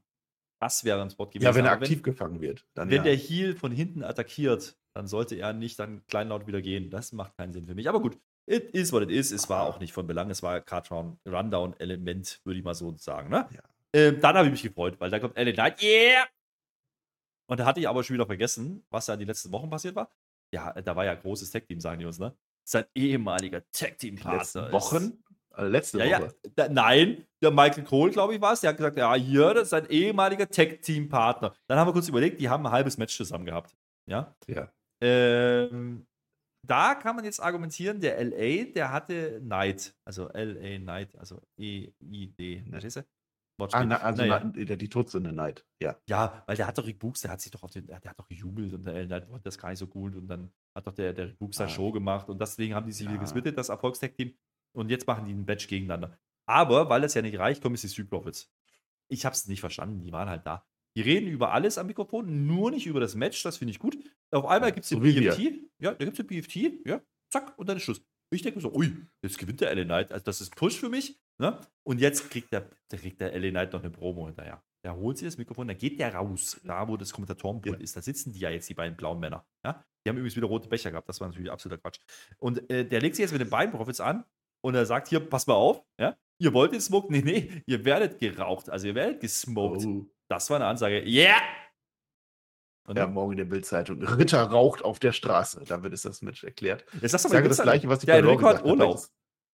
Das wäre ein Spot gewesen. Ja, wenn er Aber aktiv gefangen wird. Dann Wenn ja. der Heel von hinten attackiert, dann sollte er nicht dann kleinlaut wieder gehen. Das macht keinen Sinn für mich. Aber gut, it is what it is. Es war auch nicht von Belang. Es war Card Rundown-Element, würde ich mal so sagen. Ne? Ja. Ähm, dann habe ich mich gefreut, weil da kommt LA Knight. Yeah! Und da hatte ich aber schon wieder vergessen, was da die letzten Wochen passiert war. Ja, da war ja großes Tag-Team, sagen die uns, ne? Sein ehemaliger Die Tag-Team-Partner. letzten ist- Wochen? Also letzte ja, ja, Woche. da, nein, der Michael Cole, glaube ich, war es. Der hat gesagt, ja, hier, das ist sein ehemaliger Tag-Team-Partner. Dann haben wir kurz überlegt, die haben ein halbes Match zusammen gehabt. Ja. Ja. Ähm, da kann man jetzt argumentieren, der LA, der hatte Knight, also LA Knight, also E-I-D. Verstehst du? Ah, Wortspiel. na, also Naja. na, die, Todsünde Neid. Ja. Ja, weil der hat doch Rick Books, der hat sich doch auf den, der hat doch gejubelt und der Knight fand das gar nicht so gut und dann hat doch der, der Rick Books Ah. Show gemacht und deswegen haben die sich wieder Ja. gesplittet, das Erfolgstag-Team. Und jetzt machen die ein Match gegeneinander. Aber weil das ja nicht reicht, kommen jetzt die Street Profits. Ich habe es nicht verstanden, die waren halt da. Die reden über alles am Mikrofon, nur nicht über das Match, das finde ich gut. Auf einmal gibt es den So wir. BFT. Ja, da gibt es den BFT, ja, zack, und dann ist Schluss. Ich denke mir so, ui, jetzt gewinnt der LA Knight. Also das ist Push für mich. Ne? Und jetzt kriegt der, der, kriegt der LA Knight noch eine Promo hinterher. Der holt sich das Mikrofon, dann geht der raus, da wo das Kommentatorenpult Ja. ist. Da sitzen die ja jetzt, die beiden blauen Männer. Ja? Die haben übrigens wieder rote Becher gehabt. Das war natürlich absoluter Quatsch. Und äh, der legt sich jetzt mit den beiden Profits an und er sagt hier, pass mal auf, ja? Ihr wollt den Smoke? Nee, nee, ihr werdet geraucht. Also ihr werdet gesmoked. Oh. Das war eine Ansage. Yeah! Und Ja, morgen in der Bildzeitung. Ritter raucht auf der Straße. Damit ist das Match erklärt. jetzt sagst du Ich mal sage das. Gleiche, was ich Der bei Enrico hat. Urlaub.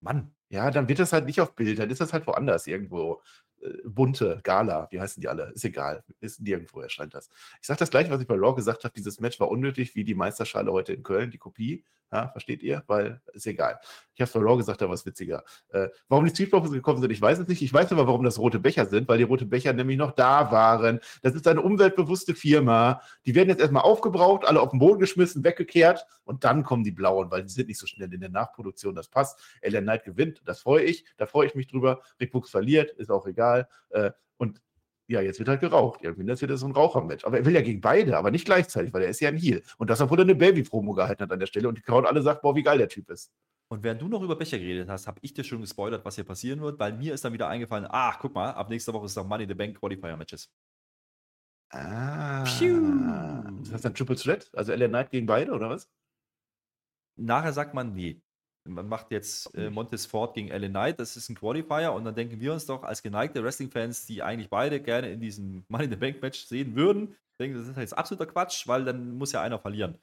Mann, Ja, dann wird das halt nicht auf Bild, dann ist das halt woanders irgendwo. Äh, Bunte, Gala, wie heißen die alle? Ist egal. Ist nirgendwo erscheint das. Ich sage das gleiche, was ich bei Raw gesagt habe. Dieses Match war unnötig, wie die Meisterschale heute in Köln, die Kopie. Ja, versteht ihr? Weil ist egal. Ich habe es bei Raw gesagt, da war es witziger. Äh, warum die Street Profits gekommen sind, ich weiß es nicht. Ich weiß aber, warum das rote Becher sind, weil die rote Becher nämlich noch da waren. Das ist eine umweltbewusste Firma. Die werden jetzt erstmal aufgebraucht, alle auf den Boden geschmissen, weggekehrt und dann kommen die blauen, weil die sind nicht so schnell in der Nachproduktion. Das passt. Ellen Knight gewinnt, das freue ich. Da freue ich mich drüber. Rick Books verliert, ist auch egal. Äh, und ja, jetzt wird halt geraucht. Irgendwie, das wird so ein Rauchermatch. Aber er will ja gegen beide, aber nicht gleichzeitig, weil er ist ja ein Heel. Und das, obwohl er eine Baby-Promo gehalten hat an der Stelle und die Crowd alle sagt, boah, wie geil der Typ ist. Und während du noch über Becher geredet hast, habe ich dir schon gespoilert, was hier passieren wird, weil mir ist dann wieder eingefallen, ach, guck mal, ab nächster Woche ist noch Money in the Bank Qualifier Matches. Ah. Piu. Das heißt dann Triple Threat? Also Ellen Knight gegen beide, oder was? Nachher sagt man, nee. Man macht jetzt äh, Montes Ford gegen Ellen Knight, das ist ein Qualifier und dann denken wir uns doch als geneigte Wrestling-Fans, die eigentlich beide gerne in diesem Money in the Bank Match sehen würden, denken, das ist jetzt absoluter Quatsch, weil dann muss ja einer verlieren.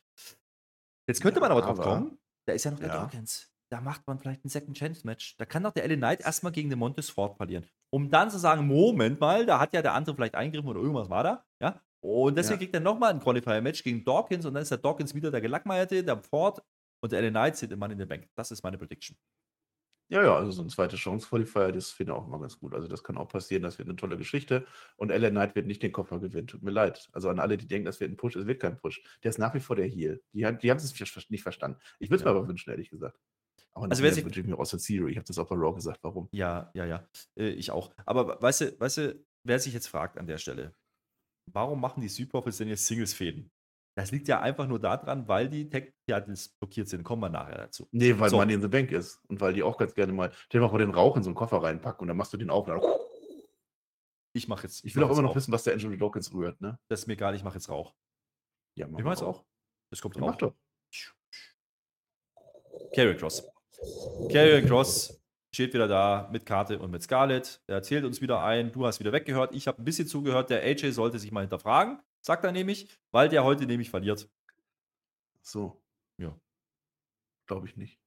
Jetzt könnte Ja, man aber drauf aber- kommen, da ist ja noch der Ja. Dawkins. Da macht man vielleicht ein Second Chance Match. Da kann doch der Ellen Knight erstmal gegen den Montes Ford verlieren. um dann zu sagen, Moment mal, da hat ja der andere vielleicht eingegriffen oder irgendwas war da, ja. Und deswegen Ja. kriegt er nochmal ein Qualifier-Match gegen Dawkins und dann ist der Dawkins wieder der Gelackmeierte, der Ford und der LA Knight sind im Mann in der Bank. Das ist meine Prediction. Ja, ja, also so ein zweite Chance-Qualifier, das finde ich auch immer ganz gut. Also das kann auch passieren, das wird eine tolle Geschichte. Und Ellen Knight wird nicht den Koffer gewinnen, tut mir leid. Also an alle, die denken, das wird ein Push, es wird kein Push. Der ist nach wie vor der Heel. Die, haben- die haben es nicht verstanden. Ich würde es Ja. mir aber wünschen, ehrlich gesagt. Auch Also wer sich- Jimmy aus der Theory. Ich habe das auch bei Raw gesagt, warum. Ja, ja, ja. Äh, ich auch. Aber weißt du, weißt du, wer sich jetzt fragt an der Stelle, warum machen die Superprofis denn jetzt Singles-Fäden? Das liegt ja einfach nur daran, weil die Tech-Titles blockiert sind. Kommen wir nachher dazu. Nee, weil So. Money in the Bank ist. Und weil die auch ganz gerne mal, stell dir mal den Rauch in so einen Koffer reinpacken und dann machst du den auf. Und dann, Ich mache jetzt. ich will auch immer noch Rauch. wissen, was der Angelo Dawkins rührt, ne? Das ist mir egal, ich mache jetzt Rauch. Ja, mach Ich mache jetzt auch. Es kommt Ja, Rauch. mach doch. Carrier Cross. Carrier Cross steht wieder da mit Karte und mit Scarlett. Er erzählt uns wieder ein, du hast wieder weggehört. Ich habe ein bisschen zugehört. Der AJ sollte sich mal hinterfragen, sagt er nämlich, weil der heute nämlich verliert. So. Ja. Glaube ich nicht.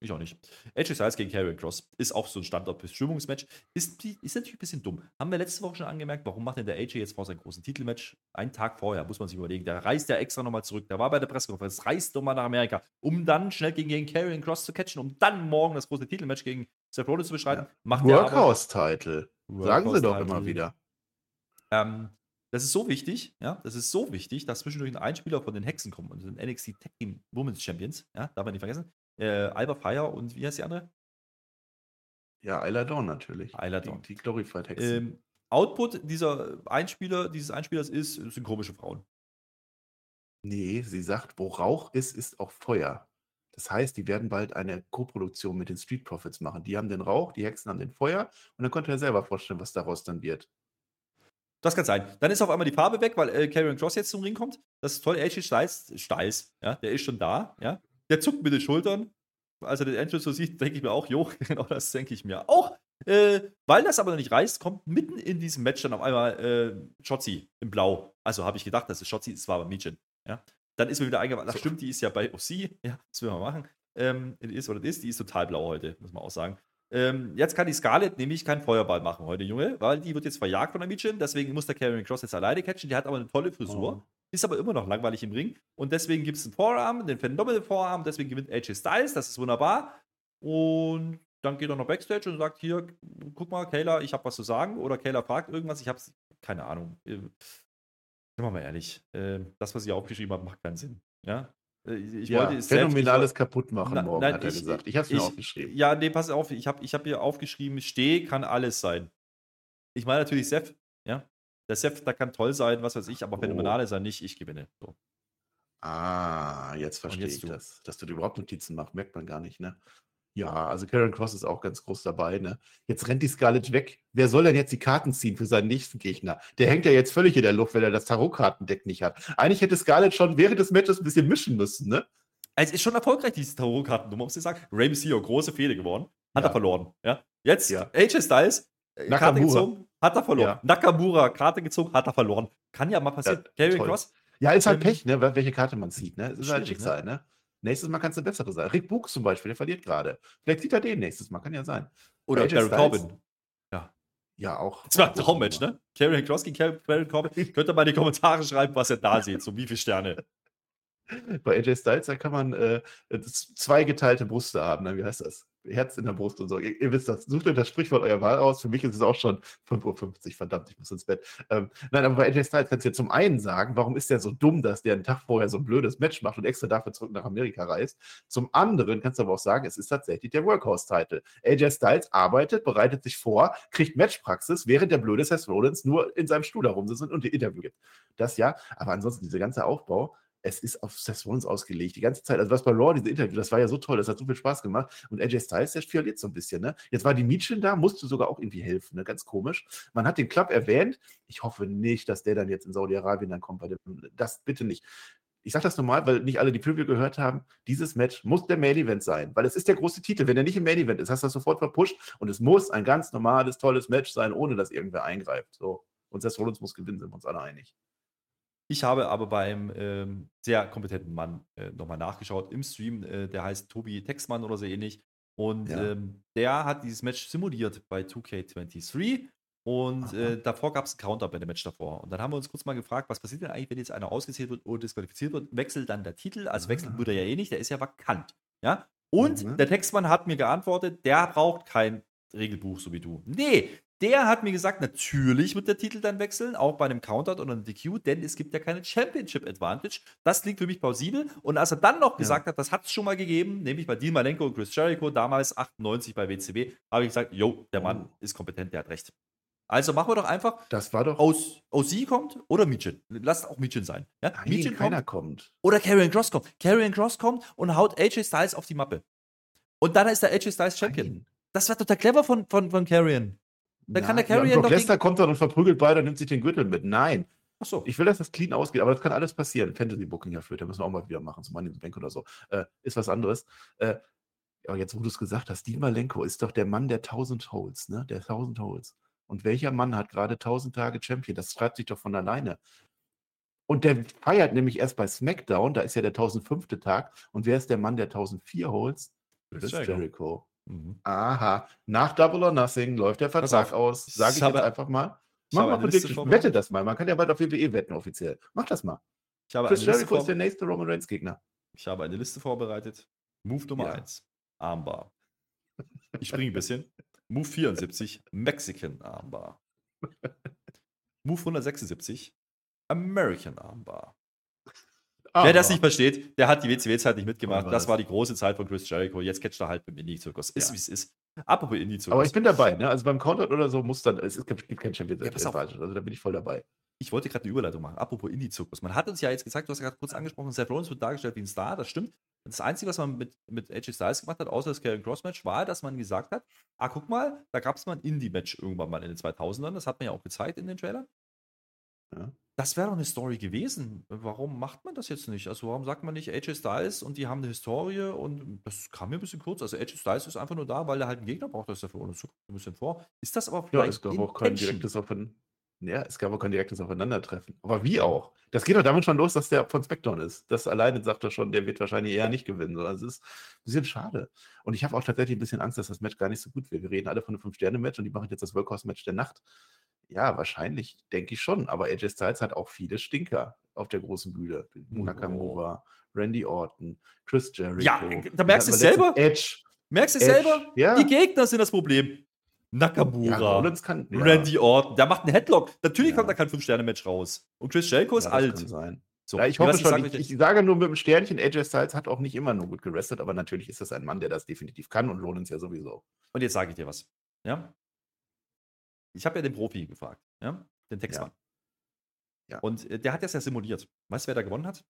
Ich auch nicht. AJ Styles gegen Carrier Cross ist auch so ein Standard-Bestimmungsmatch. Ist, ist natürlich ein bisschen dumm. Haben wir letzte Woche schon angemerkt, warum macht denn der AJ jetzt vor seinem großen Titelmatch einen Tag vorher? Muss man sich überlegen. Der reist ja extra nochmal zurück. Der war bei der Pressekonferenz, reist nochmal nach Amerika, um dann schnell gegen, gegen Cross zu catchen, um dann morgen das große Titelmatch gegen Seth Rollins zu er aber- Workhouse-Title. Sagen sie doch immer wieder. Ähm, das ist so wichtig, ja, das ist so wichtig, dass zwischendurch ein Einspieler von den Hexen kommt und den NXT Tag Team Women's Champions, ja, darf man nicht vergessen. Äh, Alba Fire und wie heißt die andere? Ja, Isla Dawn natürlich. Isla Die- Dawn. Die Glorified Hexen. Ähm, Output dieser Einspieler, dieses Einspielers ist, sind komische Frauen. Nee, sie sagt, wo Rauch ist, ist auch Feuer. Das heißt, die werden bald eine Koproduktion mit den Street Profits machen. Die haben den Rauch, die Hexen haben den Feuer und dann konnte er selber vorstellen, was daraus dann wird. Das kann sein. Dann ist auf einmal die Farbe weg, weil äh, Karrion Cross jetzt zum Ring kommt. Das ist toll. AJ Styles, Styles, ja, der ist schon da, ja. Der zuckt mit den Schultern. Als er den Entrance so sieht, denke ich mir auch, jo, genau das denke ich mir auch. Äh, weil das aber noch nicht reißt, kommt mitten in diesem Match dann auf einmal äh, Shotzi im Blau. Also habe ich gedacht, das ist Shotzi, es war aber Mädchen. Ja. Dann ist mir wieder eingefallen, ach stimmt, die ist ja bei OC. Ja, das will man machen. Ähm, it is what it is. Die ist total blau heute, muss man auch sagen. Ähm, jetzt kann die Scarlett nämlich keinen Feuerball machen heute, Junge, weil die wird jetzt verjagt von der Mädchen. Deswegen muss der Karrion Cross jetzt alleine catchen. Die hat aber eine tolle Frisur. Oh. Ist aber immer noch langweilig im Ring. Und deswegen gibt es einen Vorarm, den Phenomenal Vorarm. Deswegen gewinnt AJ Styles. Das ist wunderbar. Und dann geht er noch Backstage und sagt: Hier, guck mal, Kayla, ich habe was zu sagen. Oder Kayla fragt irgendwas. Ich habe keine Ahnung. Äh, Sind wir mal ehrlich. Äh, das, was ich aufgeschrieben habe, macht keinen Sinn. Ja. Äh, Ich ja, wollte es selbst- phänomenales ich kaputt machen Na- morgen, nein, hat er ich- gesagt. Ich habe es mir aufgeschrieben. Ja, nee, pass auf, ich habe ich hab hier aufgeschrieben, Steh kann alles sein. Ich meine natürlich Seth, ja. Der Seth, da kann toll sein, was weiß ich, aber Oh. phänomenal ist er nicht, ich gewinne. So. Ah, jetzt verstehe jetzt ich du. das. Dass du dir überhaupt Notizen machst, merkt man gar nicht, ne? Ja, also Karen Cross ist auch ganz groß dabei, ne? Jetzt rennt die Scarlett weg. Wer soll denn jetzt die Karten ziehen für seinen nächsten Gegner? Der hängt ja jetzt völlig in der Luft, weil er das Tarotkartendeck nicht hat. Eigentlich hätte Scarlett schon während des Matches ein bisschen mischen müssen, ne? Es ist schon erfolgreich, diese Tarotkartennummer, muss ich sagen. Rey Mysterio, große Fehde geworden. Hat Ja. er verloren. Ja. Jetzt Ja. AJ Styles, äh, Karte gezogen, hat er verloren. Ja. Nakamura, Karte gezogen, hat er verloren. Kann ja mal passieren. Ja, toll. Cross, Ja, ist halt Ähm, Pech, ne? Welche Karte man zieht, ne? Es ist halt schwierig, Schicksal, ne? Nächstes Mal kann es eine bessere sein. Rick Books zum Beispiel, der verliert gerade. Vielleicht zieht er den nächstes Mal, kann ja sein. oder Baron. Corbin. Ja, auch. Das war ein Traummatch, ne? Cross gegen Baron Corbin. Könnt ihr mal in die Kommentare schreiben, was ihr da seht. So wie viele Sterne. Bei AJ Styles, da kann man äh, das- zwei geteilte Brüste haben. Ne? Wie heißt das? Herz in der Brust und so. Ihr, ihr wisst das. Sucht euch das Sprichwort eurer Wahl aus. Für mich ist es auch schon 5.50 Uhr. Verdammt, ich muss ins Bett. Ähm, nein, aber bei AJ Styles kannst du ja zum einen sagen, warum ist der so dumm, dass der einen Tag vorher so ein blödes Match macht und extra dafür zurück nach Amerika reist. Zum anderen kannst du aber auch sagen, es ist tatsächlich der Workhouse-Title. AJ Styles arbeitet, bereitet sich vor, kriegt Matchpraxis, während der blöde Seth Rollins nur in seinem Stuhl herumsitzt und ein Interview gibt. Das ja, aber ansonsten dieser ganze Aufbau, es ist auf Seth Rollins ausgelegt, die ganze Zeit. Also was bei Raw, diese Interview, das war ja so toll, das hat so viel Spaß gemacht. Und AJ Styles, der verliert so ein bisschen, ne? Jetzt war die Mädchen da, musste sogar auch irgendwie helfen, ne? Ganz komisch. Man hat den Club erwähnt. Ich hoffe nicht, dass der dann jetzt in Saudi-Arabien dann kommt bei dem, das bitte nicht. Ich sage das normal, weil nicht alle die Preview gehört haben. Dieses Match muss der Main Event sein, weil es ist der große Titel. Wenn er nicht im Main Event ist, hast du das sofort verpusht und es muss ein ganz normales, tolles Match sein, ohne dass irgendwer eingreift. So. Und Seth Rollins muss gewinnen, sind wir uns alle einig. Ich habe aber beim ähm, sehr kompetenten Mann äh, nochmal nachgeschaut im Stream. Äh, der heißt Tobi Texmann oder so ähnlich. Und Ja. ähm, der hat dieses Match simuliert bei 2K23. Und äh, davor gab es einen Counter bei dem Match davor. Und dann haben wir uns kurz mal gefragt, was passiert denn eigentlich, wenn jetzt einer ausgezählt wird oder disqualifiziert wird? Wechselt dann der Titel? Also wechseln Ah. würde er ja eh nicht, der ist ja vakant. Ja? Und Mhm. der Textmann hat mir geantwortet, der braucht kein Regelbuch, so wie du. Nee, der hat mir gesagt, natürlich wird der Titel dann wechseln, auch bei einem Counter oder einem DQ, denn es gibt ja keine Championship Advantage. Das klingt für mich plausibel. Und als er dann noch gesagt hat, das hat es schon mal gegeben, nämlich bei Dean Malenko und Chris Jericho, damals 98 bei WCW, habe ich gesagt, jo, der Mann Oh. ist kompetent, der hat recht. Also machen wir doch einfach, Das war doch. aus, aus sie kommt oder Michin. Lasst auch Michin sein. Ja? Nein, Michin keiner kommt kommt. oder Karrion Cross kommt. Karrion Cross kommt und haut AJ Styles auf die Mappe. Und dann ist der AJ Styles Champion. Nein. Das wäre total clever von, von, von Karrion. Dann kann der Ja, und Carrion Brock doch Lesnar kommt dann und verprügelt beide und nimmt sich den Gürtel mit. Nein. Achso. Ich will, dass das clean ausgeht, aber das kann alles passieren. Fantasy Booking ja führt, da müssen wir auch mal wieder machen, zum Money in the Bank oder so. Äh, ist was anderes. Äh, aber jetzt, wo du es gesagt hast, Dean Malenko ist doch der Mann der 1000 Holes, ne? Der 1000 Holes. Und welcher Mann hat gerade 1000 Tage Champion? Das schreibt sich doch von alleine. Und der feiert nämlich erst bei SmackDown, da ist ja der 1005. Tag. Und wer ist der Mann der 1004 Holes? Chris Chris Jericho. Mhm. Aha, nach Double or Nothing läuft der Vertrag aus. ich Sage ich habe- jetzt einfach mal. ich Mach mal Prediction. Wette das mal. Man kann ja bald auf WWE wetten offiziell. Mach das mal. Ich habe, Chris Jericho ist der nächste Roman Reigns Gegner. ich habe eine Liste vorbereitet. Move Nummer Ja. 1. Armbar. Ich springe ein bisschen. Move 74. Mexican Armbar. Move 176. American Armbar. Wer das nicht versteht, der hat die WCW-Zeit nicht mitgemacht. War Das war die große Zeit von Chris Jericho. Jetzt catcht er halt mit dem Indie-Zirkus. Ist Ja. wie es ist. Apropos Indie-Zirkus. Aber ich bin dabei, ne? Also beim Countdown oder so muss dann, es gibt kein Champions Ja, also da bin ich voll dabei. ich wollte gerade eine Überleitung machen. Apropos Indie-Zirkus. Man hat uns ja jetzt gesagt, du hast ja gerade kurz angesprochen, Seth Rollins wird dargestellt wie ein Star. Das stimmt. Das Einzige, was man mit, mit AJ Styles gemacht hat, außer das Karen Cross-Match, war, dass man gesagt hat: Ah, guck mal, da gab es mal ein Indie-Match irgendwann mal in den 2000ern. Das hat man ja auch gezeigt in den Trailern. Ja. Das wäre doch eine Story gewesen. Warum macht man das jetzt nicht? Also, warum sagt man nicht AJ Styles und die haben eine Historie und das kam mir ein bisschen kurz. Also, AJ Styles ist einfach nur da, weil er halt einen Gegner braucht, das ist dafür Rollins. Zuckt ein bisschen vor. Ist das aber Ja, vielleicht es gab auch kein direktes Aufeinander. Ja, es gab auch kein direktes Aufeinandertreffen. Aber wie auch? Das geht doch damit schon los, dass der von SmackDown ist. Das alleine sagt er schon, der wird wahrscheinlich eher nicht gewinnen. Es ist ein bisschen schade. Und ich habe auch tatsächlich ein bisschen Angst, dass das Match gar nicht so gut wird. Wir reden alle von einem Fünf-Sterne-Match und die machen jetzt das Workhorse-Match der Nacht. Ja, wahrscheinlich, denke ich schon. Aber AJ Styles hat auch viele Stinker auf der großen Bühne. Oh. Nakamura, Randy Orton, Chris Jericho. Ja, da merkst du es selber. Edge. Merkst du Edge, selber? ja. Die Gegner sind das Problem. Ja, Nakamura, Rollins kann. Ja, Randy Orton, der macht einen Headlock. Natürlich Ja. kommt da kein 5-Sterne-Match raus. Und Chris Jericho ist ja, alt. So, Ja, ich hoffe was schon. Ich, ich sage nur mit dem Sternchen, AJ Styles hat auch nicht immer nur gut gerestet, aber natürlich ist das ein Mann, der das definitiv kann und Rollins ja sowieso. Und jetzt sage ich dir was. Ja? Ich habe ja den Profi gefragt, ja? den Textmann. Ja. Und äh, der hat das ja simuliert. Weißt du, wer da gewonnen hat?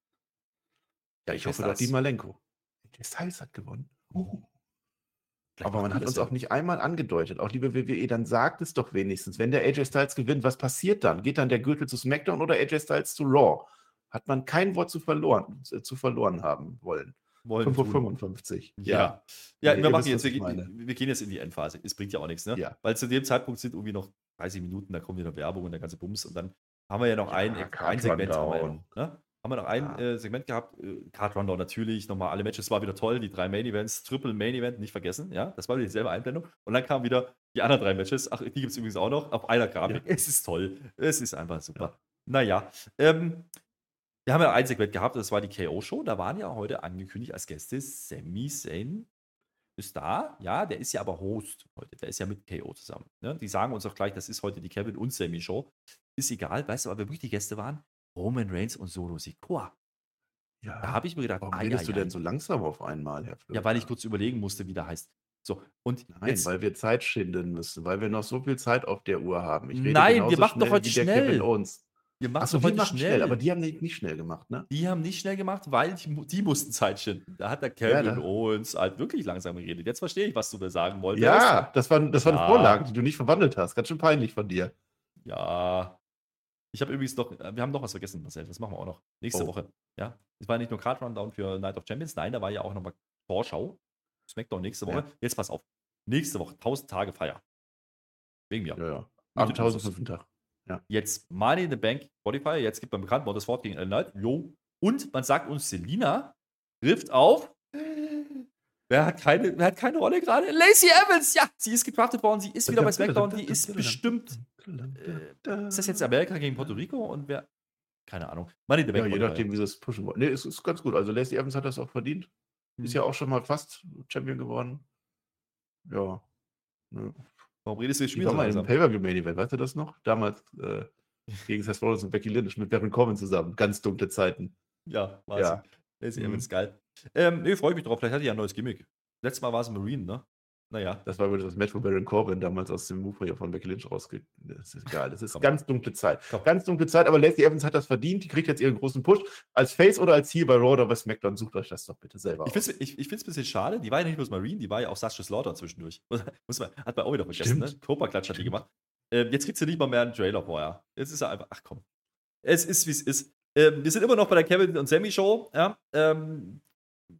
Ja, ich hoffe doch. Dean Malenko. AJ Styles hat gewonnen. Oh. Aber man hat uns ja. auch nicht einmal angedeutet, auch liebe WWE, dann sagt es doch wenigstens, wenn der AJ Styles gewinnt, was passiert dann? Geht dann der Gürtel zu SmackDown oder AJ Styles zu Raw? Hat man kein Wort zu verloren, äh, zu verloren haben wollen. Wollen 5.55 Uhr. Ja. Ja, Ja, wir machen jetzt, wir, wir gehen jetzt in die Endphase. Es bringt ja auch nichts, ne? Ja. Weil zu dem Zeitpunkt sind irgendwie noch 30 Minuten, da kommt wieder Werbung und der ganze Bums und dann haben wir ja noch Ja, ein, ein Segment. Haben wir, ja noch, ne? haben wir noch ein Ja. äh, Segment gehabt, äh, Card Rundown natürlich, nochmal alle Matches, war wieder toll, die drei Main Events, Triple Main Event, nicht vergessen, ja, das war wieder dieselbe Einblendung und dann kamen wieder die anderen drei Matches, ach, die gibt es übrigens auch noch, auf einer Grafik, es ist toll, es ist einfach super. Naja, ähm, wir haben ja ein Segment gehabt, das war die KO-Show. Da waren ja heute angekündigt als Gäste Sami Zayn ist da. Ja, der ist ja aber Host heute. Der ist ja mit KO zusammen. Ne? Die sagen uns auch gleich, das ist heute die Kevin und Sammy Show. Ist egal, weißt du, aber wer wirklich die Gäste waren? Roman Reigns und Solo Sikoa. Ja. Da habe ich mir gedacht, Warum ah, redest ja, du ja. denn so langsam auf einmal, Herr Flöter? Ja, weil ich kurz überlegen musste, wie der heißt. So, und Nein, jetzt, weil wir Zeit schinden müssen, weil wir noch so viel Zeit auf der Uhr haben. Ich rede Nein, wir machen doch schnell heute schnell. Wir machen wir heute schnell. schnell, aber die haben nicht, nicht schnell gemacht, ne? Die haben nicht schnell gemacht, weil die, die mussten Zeit schinden. Da hat der Kevin da- Owens halt wirklich langsam geredet. Jetzt verstehe ich, was du mir sagen wolltest. Ja, das war, das war Ja. eine Vorlage, die du nicht verwandelt hast. Ganz schön peinlich von dir. Ja. Ich habe übrigens noch, äh, wir haben noch was vergessen, Marcel. Das machen wir auch noch. Nächste Oh. Woche. Ja. Es war nicht nur Card Rundown für Night of Champions, nein, da war ja auch nochmal Vorschau. Smackdown nächste Woche. Ja. Jetzt pass auf. Nächste Woche, 1000 Tage Feier. Wegen mir. Ja, ja. Mitte 8005 Tag. Jetzt Money in the Bank Spotify. Jetzt gibt man bekannt Motorsport gegen LA Knight. Jo. Und man sagt uns, Selina trifft auf Wer hat keine, wer hat keine Rolle gerade? Lacey Evans, ja, sie ist gedraftet worden, sie ist wieder bei SmackDown, die ist bestimmt. Äh, ist das jetzt Amerika gegen Puerto Rico und wer? Keine Ahnung. Money the Bank. Ja, je nachdem, wie sie es pushen wollen. Nee, es ist ganz gut. Also Lacey Evans hat das auch verdient. Ist ja mhm. auch schon mal fast Champion geworden. Ja. Ne. Warum redest du jetzt wieder so im Pay-Per-View-Main-Event, weißt du das noch? Damals äh, gegen Seth Rollins und Becky Lynch mit Baron Corbin zusammen. Ganz dunkle Zeiten. Ja, war ja. Lacey mhm. Evans, geil. Ähm, nee, freue mich drauf. Vielleicht hat die ja ein neues Gimmick. Letztes Mal war es Marine, ne? Naja. Das war wohl das Match, wo Baron Corbin damals aus dem Move von Becky Lynch rausgeht. Das ist egal. Das ist Komm. ganz dunkle Zeit. Komm. Ganz dunkle Zeit, aber Lacey Evans hat das verdient. Die kriegt jetzt ihren großen Push. Als Face oder als Heel bei Raw oder bei SmackDown. Sucht euch das doch bitte selber Ich finde es ich, ich ein bisschen schade. Die war ja nicht bloß Marine, die war ja auch Sasha Slaughter zwischendurch. Muss man, hat man auch wieder vergessen, Stimmt. ne? Kopa-Klatsch hat die gemacht. Ähm, jetzt kriegt sie nicht mal mehr einen Trailer vorher. Jetzt ist er einfach, ach komm. Es ist, wie es ist. Ähm, wir sind immer noch bei der Kevin und Sammy Show. Ja? Ähm,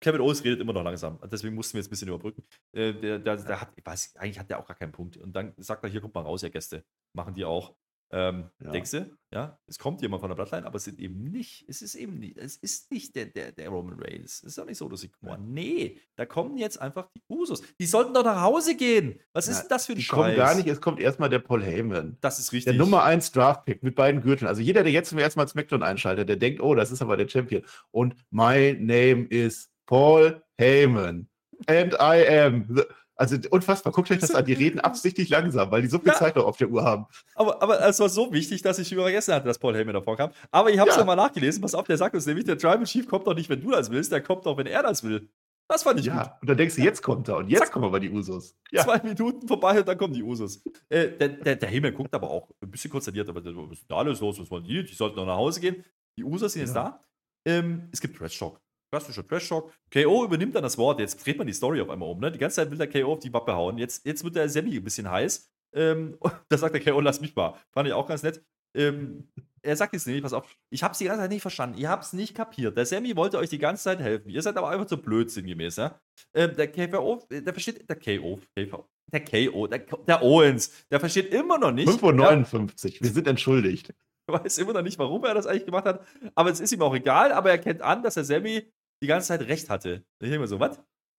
Kevin Owens redet immer noch langsam. Deswegen mussten wir jetzt ein bisschen überbrücken. Äh, der, der, der, hat, ich weiß, eigentlich hat der auch gar keinen Punkt. Und dann sagt er, hier kommt mal raus, ihr Gäste. Machen die auch. Ähm, ja. Denkst du, ja, es kommt jemand von der Bloodline, aber es sind eben nicht, es ist eben nicht, es ist nicht der, der, der Roman Reigns. Es ist auch nicht so, dass ich, oh, nee, da kommen jetzt einfach die Usos. Die sollten doch nach Hause gehen. Was ja, ist denn das für ein die Scheiß? kommen gar nicht, es kommt erstmal der Paul Heyman. Das ist richtig. Der Nummer 1 Draftpick mit beiden Gürteln. Also jeder, der jetzt zum ersten Mal SmackDown einschaltet, der denkt, oh, das ist aber der Champion. Und my name is Paul Heyman. And I am. Also unfassbar. Guckt euch das an. Die reden absichtlich langsam, weil die so viel ja. Zeit noch auf der Uhr haben. Aber, aber es war so wichtig, dass ich vergessen hatte, dass Paul Heyman davor kam. Aber ich habe es ja. nochmal nachgelesen. Pass auf, der sagt uns nämlich, der Tribal Chief kommt doch nicht, wenn du das willst, der kommt doch, wenn er das will. Das fand ich ja, gut. Und dann denkst du, jetzt kommt er und jetzt Zack. kommen aber die Usos. Ja. Zwei Minuten vorbei und dann kommen die Usos. Äh, der, der, der Heyman guckt aber auch ein bisschen konsterniert, aber was ist da alles los? Was wollen die? Die sollten noch nach Hause gehen. Die Usos sind jetzt da. Ähm, es gibt Trash Talk. Klassischer Trash-Talk. KO übernimmt dann das Wort. Jetzt dreht man die Story auf einmal um. Ne? Die ganze Zeit will der KO auf die Wappe hauen. Jetzt, jetzt wird der Sammy ein bisschen heiß. Ähm, da sagt der KO, lass mich mal. Fand ich auch ganz nett. Ähm, er sagt jetzt nämlich, pass auf, ich hab's die ganze Zeit nicht verstanden. Ihr habt's nicht kapiert. Der Sammy wollte euch die ganze Zeit helfen. Ihr seid aber einfach zu blöd sinngemäß, ja? Ähm, der KO, der versteht, der KO, der KO, der, der Owens, der versteht immer noch nicht. 5.59 ja, wir sind entschuldigt. weiß immer noch nicht, warum er das eigentlich gemacht hat. Aber es ist ihm auch egal, aber er kennt an, dass der Sammy die ganze Zeit recht hatte. Ich denke mir so, was?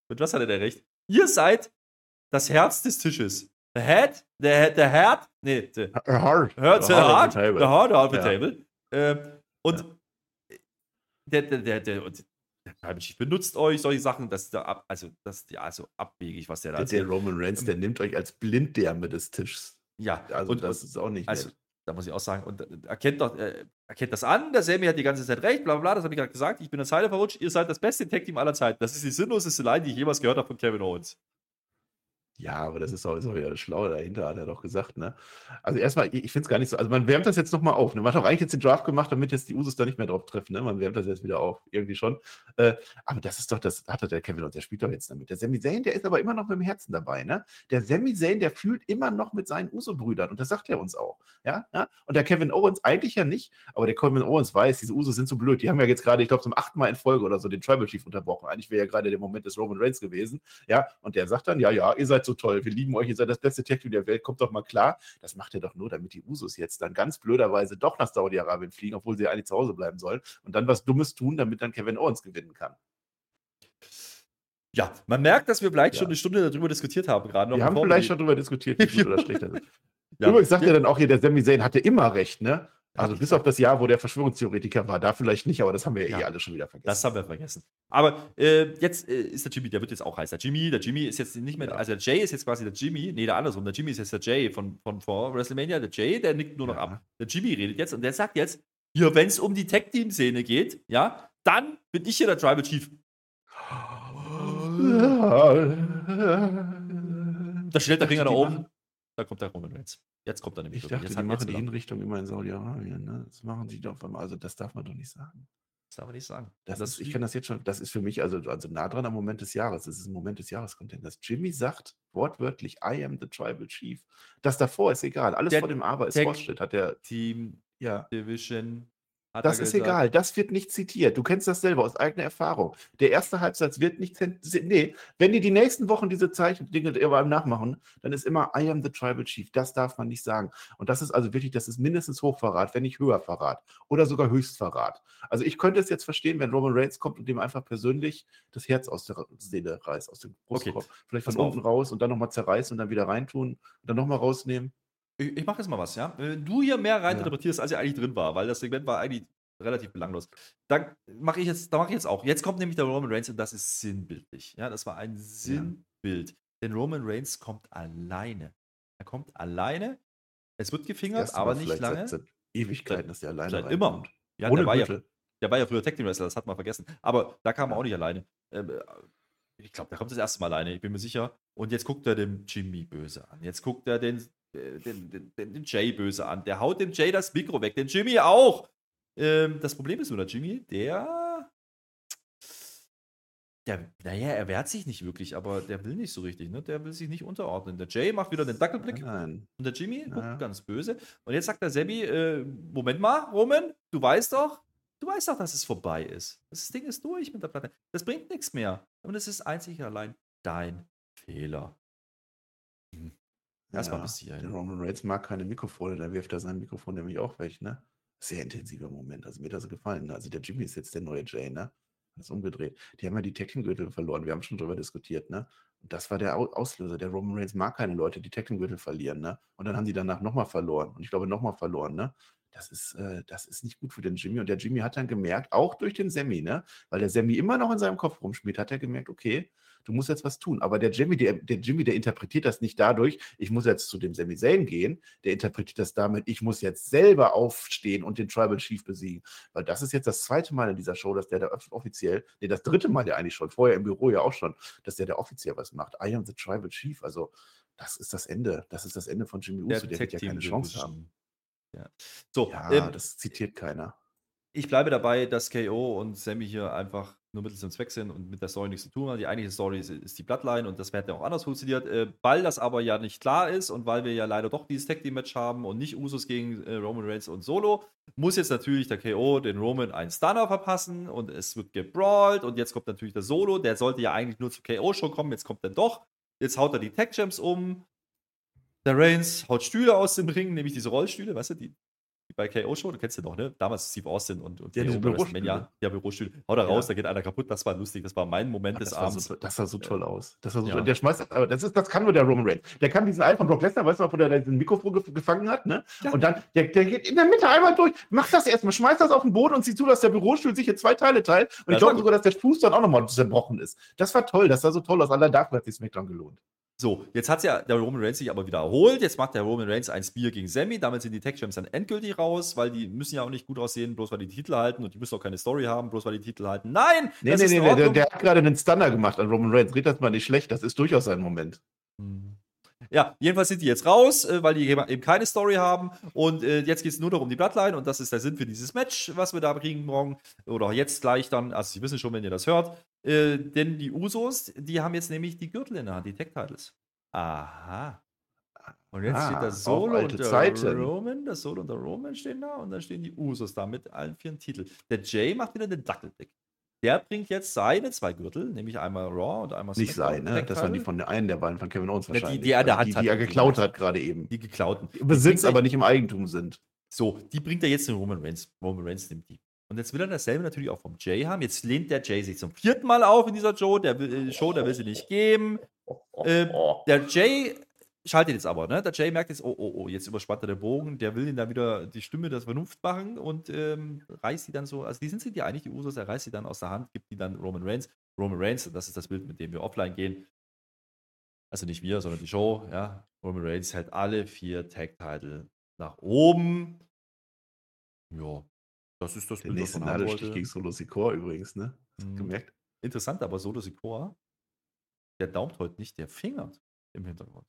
Mit was hatte der recht? Ihr seid das Herz des Tisches. The head, the, the heart, nee, the heart, heart, the heart, the heart of the table. Ähm, und der, der, der, der, der benutzt euch solche Sachen, das ist da ab, also das ist ja also abwegig, was der da der, der Roman Reigns, der nimmt euch als Blinddärme des Tisches. Ja, also und, das ist auch nicht also, nett. Da muss ich auch sagen, und äh, erkennt doch, äh, erkennt das an, der Sammy hat die ganze Zeit recht, bla bla, das habe ich gerade gesagt, ich bin der Zeile verrutscht, ihr seid das beste Tag-Team aller Zeiten. Das ist die sinnloseste Line, die ich jemals gehört habe von Kevin Owens. Ja, aber das ist auch, ist auch wieder schlau dahinter, hat er doch gesagt, ne? Also erstmal, ich, finde es gar nicht so, also man wärmt das jetzt nochmal auf, ne? Man hat auch eigentlich jetzt den Draft gemacht, damit jetzt die Usos da nicht mehr drauf treffen, ne? Man wärmt das jetzt wieder auf, irgendwie schon. Äh, aber das ist doch, das hat doch der Kevin und der spielt doch jetzt damit. Der Sami Zayn, der ist aber immer noch mit dem Herzen dabei, ne? Der Sami Zayn, der fühlt immer noch mit seinen Uso-Brüdern und das sagt er uns auch, ja? ja? Und der Kevin Owens eigentlich ja nicht, aber der Kevin Owens weiß, diese Usos sind so blöd. Die haben ja jetzt gerade, ich glaube, zum achten Mal in Folge oder so den Tribal Chief unterbrochen. Eigentlich wäre ja gerade der Moment des Roman Reigns gewesen, ja? Und der sagt dann, ja, ja, ihr seid so toll, wir lieben euch ihr seid das beste Tech-Team der Welt, kommt doch mal klar. Das macht er doch nur, damit die Usos jetzt dann ganz blöderweise doch nach Saudi-Arabien fliegen, obwohl sie eigentlich zu Hause bleiben sollen und dann was Dummes tun, damit dann Kevin Owens gewinnen kann. Ja, man merkt, dass wir vielleicht ja. schon eine Stunde darüber diskutiert haben, gerade noch. Wir haben vielleicht schon darüber diskutiert, wie gut oder schlecht das ist. Ja. Übrigens sagt ja. er dann auch hier, der Sami Zayn hatte immer recht, ne? Also bis auf das Jahr, wo der Verschwörungstheoretiker war, da vielleicht nicht, aber das haben wir ja, eh alle schon wieder vergessen. Das haben wir vergessen. Aber äh, jetzt äh, ist der Jimmy, der wird jetzt auch heiß. Der Jimmy, der Jimmy ist jetzt nicht mehr, ja. also der Jay ist jetzt quasi der Jimmy, nee, der andersrum, der Jimmy ist jetzt der Jay von, von vor WrestleMania. Der Jay, der nickt nur noch ja. ab. Der Jimmy redet jetzt und der sagt jetzt, hier, wenn es um die Tag-Team-Szene geht, ja, dann bin ich hier der Tribal Chief. Da stellt der Finger nach oben, da kommt der Roman Reigns. Jetzt kommt er nämlich. Ich dachte, jetzt die machen die Hinrichtung immer in Saudi-Arabien. Ne? Das machen die doch immer. Also das darf man doch nicht sagen. Das darf man nicht sagen. Das, ist, ich kann das jetzt schon, das ist für mich also, also nah dran am Moment des Jahres. Das ist ein Moment des Jahres-Contenders. Jimmy sagt wortwörtlich, I am the Tribal Chief. Das davor ist egal. Alles der vor dem Aber ist Fortschritt. Hat der Team ja. Division Das ist gesagt. egal, das wird nicht zitiert. Du kennst das selber aus eigener Erfahrung. Der erste Halbsatz wird nicht zitiert. Nee, wenn die die nächsten Wochen diese Zeichendinge immer nachmachen, dann ist immer I am the Tribal Chief. Das darf man nicht sagen. Und das ist also wirklich, das ist mindestens Hochverrat, wenn nicht Höherverrat oder sogar Höchstverrat. Also ich könnte es jetzt verstehen, wenn Roman Reigns kommt und dem einfach persönlich das Herz aus der Seele reißt, aus dem Okay, Brustkorb. Vielleicht pass von unten raus und dann nochmal zerreißen und dann wieder reintun und dann nochmal rausnehmen. Ich, ich mache jetzt mal was, ja. Wenn du hier mehr Ja. reininterpretierst, als ja eigentlich drin war, weil das Segment war eigentlich relativ belanglos. Dann mache ich jetzt, da mache ich jetzt auch. Jetzt kommt nämlich der Roman Reigns und das ist sinnbildlich. Ja, das war ein Sinnbild. Denn Roman Reigns kommt alleine. Er kommt alleine. Es wird gefingert, aber nicht lange. Seit, seit Ewigkeiten, dass der alleine Seit immer. Ja, Ohne der war ja, der war ja früher Tag Team Wrestler, das hat man vergessen. Aber da kam er Ja. auch nicht alleine. Ähm, äh, ich glaube, der kommt das erste Mal alleine, ich bin mir sicher. Und jetzt guckt er den Jimmy böse an. Jetzt guckt er den, den, den, den, den Jay böse an. Der haut dem Jay das Mikro weg, den Jimmy auch. Ähm, das Problem ist nur, der Jimmy, der. Der, naja, er wehrt sich nicht wirklich, aber der will nicht so richtig, ne? Der will sich nicht unterordnen. Der Jay macht wieder den Dackelblick. Nein. Und der Jimmy guckt Ja. ganz böse. Und jetzt sagt der Sebi, äh, Moment mal, Roman, du weißt doch, du weißt doch, dass es vorbei ist. Das Ding ist durch mit der Platte. Das bringt nichts mehr. Und es ist einzig und allein dein Fehler. Erstmal Ja, bis hierhin. Der Roman Reigns mag keine Mikrofone, da wirft er sein Mikrofon nämlich auch weg, ne? Sehr intensiver Moment. Also mir hat das gefallen. Ne? Also der Jimmy ist jetzt der neue Jay, ne? Das ist umgedreht. Die haben ja die Tag Team Gürtel verloren. Wir haben schon drüber diskutiert, ne? Und das war der Au- Auslöser. Der Roman Reigns mag keine Leute, die Tag Team Gürtel verlieren, ne? Und dann haben die danach nochmal verloren. Und ich glaube nochmal verloren, ne? Das ist, äh, das ist nicht gut für den Jimmy. Und der Jimmy hat dann gemerkt, auch durch den Sammy, ne? Weil der Sammy immer noch in seinem Kopf rumspielt, hat er gemerkt, okay, du musst jetzt was tun. Aber der Jimmy, der, der Jimmy, der interpretiert das nicht dadurch, ich muss jetzt zu dem Sami Zayn gehen, der interpretiert das damit, ich muss jetzt selber aufstehen und den Tribal Chief besiegen. Weil das ist jetzt das zweite Mal in dieser Show, dass der da off- offiziell, nee, das dritte Mal ja eigentlich schon, vorher im Büro ja auch schon, dass der da offiziell was macht. I am the Tribal Chief. Also, das ist das Ende. Das ist das Ende von Jimmy Uso. Der, wird ja keine Chance haben. Ja. So, Ja, ähm, das zitiert keiner. ich bleibe dabei, dass KO und Sammy hier einfach nur Mittel zum Zweck sind und mit der Story nichts zu tun haben. Die eigentliche Story ist, ist die Bloodline und das wird ja auch anders funktioniert. Äh, weil das aber ja nicht klar ist und weil wir ja leider doch dieses Tag Team Match haben und nicht Usos gegen äh, Roman Reigns und Solo, muss jetzt natürlich der KO den Roman einen Stunner verpassen und es wird gebrawlt und jetzt kommt natürlich der Solo. Der sollte ja eigentlich nur zur KO schon kommen, jetzt kommt er doch. Jetzt haut er die Tag Champs um. Der Reigns haut Stühle aus dem Ring, nämlich diese Rollstühle, weißt du, die, die bei KO Show, du kennst du noch, ne? Damals Steve Austin und, und Ja, diese Bürostühle. WrestleMania. Ja, Bürostühle. Haut er raus, Ja. da geht einer kaputt, das war lustig, das war mein Moment des Das, war Abends. so, das sah so toll aus. Das war so Ja. toll. Der schmeißt, aber das, ist, das kann nur der Roman Reigns. Der kann diesen Ei von Brock Lesnar, weißt du, wo der diesen Mikrofon gef- gefangen hat, ne? Ja. Und dann, der, der geht in der Mitte einmal durch, macht das erstmal, schmeißt das auf den Boden und sieht zu, dass der Bürostuhl sich in zwei Teile teilt. Und Das ich glaube sogar, dass der Fuß dann auch nochmal zerbrochen ist. Das war toll, das sah so toll aus. Allein dafür hat sich SmackDown gelohnt. So, jetzt hat ja der Roman Reigns sich aber wieder erholt. Jetzt macht der Roman Reigns ein Spear gegen Sammy. Damit sind die Tag Champs dann endgültig raus, weil die müssen ja auch nicht gut aussehen, bloß weil die Titel halten und die müssen auch keine Story haben, bloß weil die Titel halten. Nein! Nee, nee, nee, der, der, hat gerade einen Stunner gemacht an Roman Reigns. Red das mal nicht schlecht, das ist durchaus sein Moment. Hm. Ja, jedenfalls sind die jetzt raus, äh, weil die eben keine Story haben. Und äh, jetzt geht es nur noch um die Bloodline. Und das ist der Sinn für dieses Match, was wir da kriegen morgen. Oder jetzt gleich dann. Also, Sie wissen schon, wenn ihr das hört. Äh, denn die Usos, die haben jetzt nämlich die Gürtel in der Hand, die Tech-Titles. Aha. Und jetzt Ah, steht auf Solo und der Zeiten. Roman, der Solo und der Roman stehen da und dann stehen die Usos da mit allen vier Titeln. Der Jay macht wieder den Dackelblick. Der bringt jetzt seine zwei Gürtel, nämlich einmal Raw und einmal Nicht sein, ne? Tag Das waren die von der einen der beiden von Kevin Owens Ja, die- wahrscheinlich. die er der Also Hand die, die er hat. geklaut hat gerade eben. Die geklauten. Er- aber nicht im Eigentum sind. So, die bringt er jetzt in Roman Reigns. Roman Reigns nimmt die. Und jetzt will er dasselbe natürlich auch vom Jay haben. Jetzt lehnt der Jay sich zum vierten Mal auf in dieser Show. Der will, äh, Show, der will sie nicht geben. Ähm, der Jay schaltet jetzt aber, ne? Der Jay merkt jetzt, oh, oh, oh, jetzt überspannt er den Bogen. Der will ihn da wieder die Stimme der Vernunft machen und ähm, reißt die dann so, also die sind sich ja eigentlich die Usos, er reißt sie dann aus der Hand, gibt die dann Roman Reigns. Roman Reigns, das ist das Bild, mit dem wir offline gehen. Also nicht wir, sondern die Show, ja. Roman Reigns hält alle vier Tag-Title nach oben. Ja, das ist das Der Bild, was nächste man haben wollte. gegen Solo Sikoa übrigens, ne? Mhm. gemerkt? Interessant, aber Solo Sikoa, der daumt heute nicht, der fingert im Hintergrund.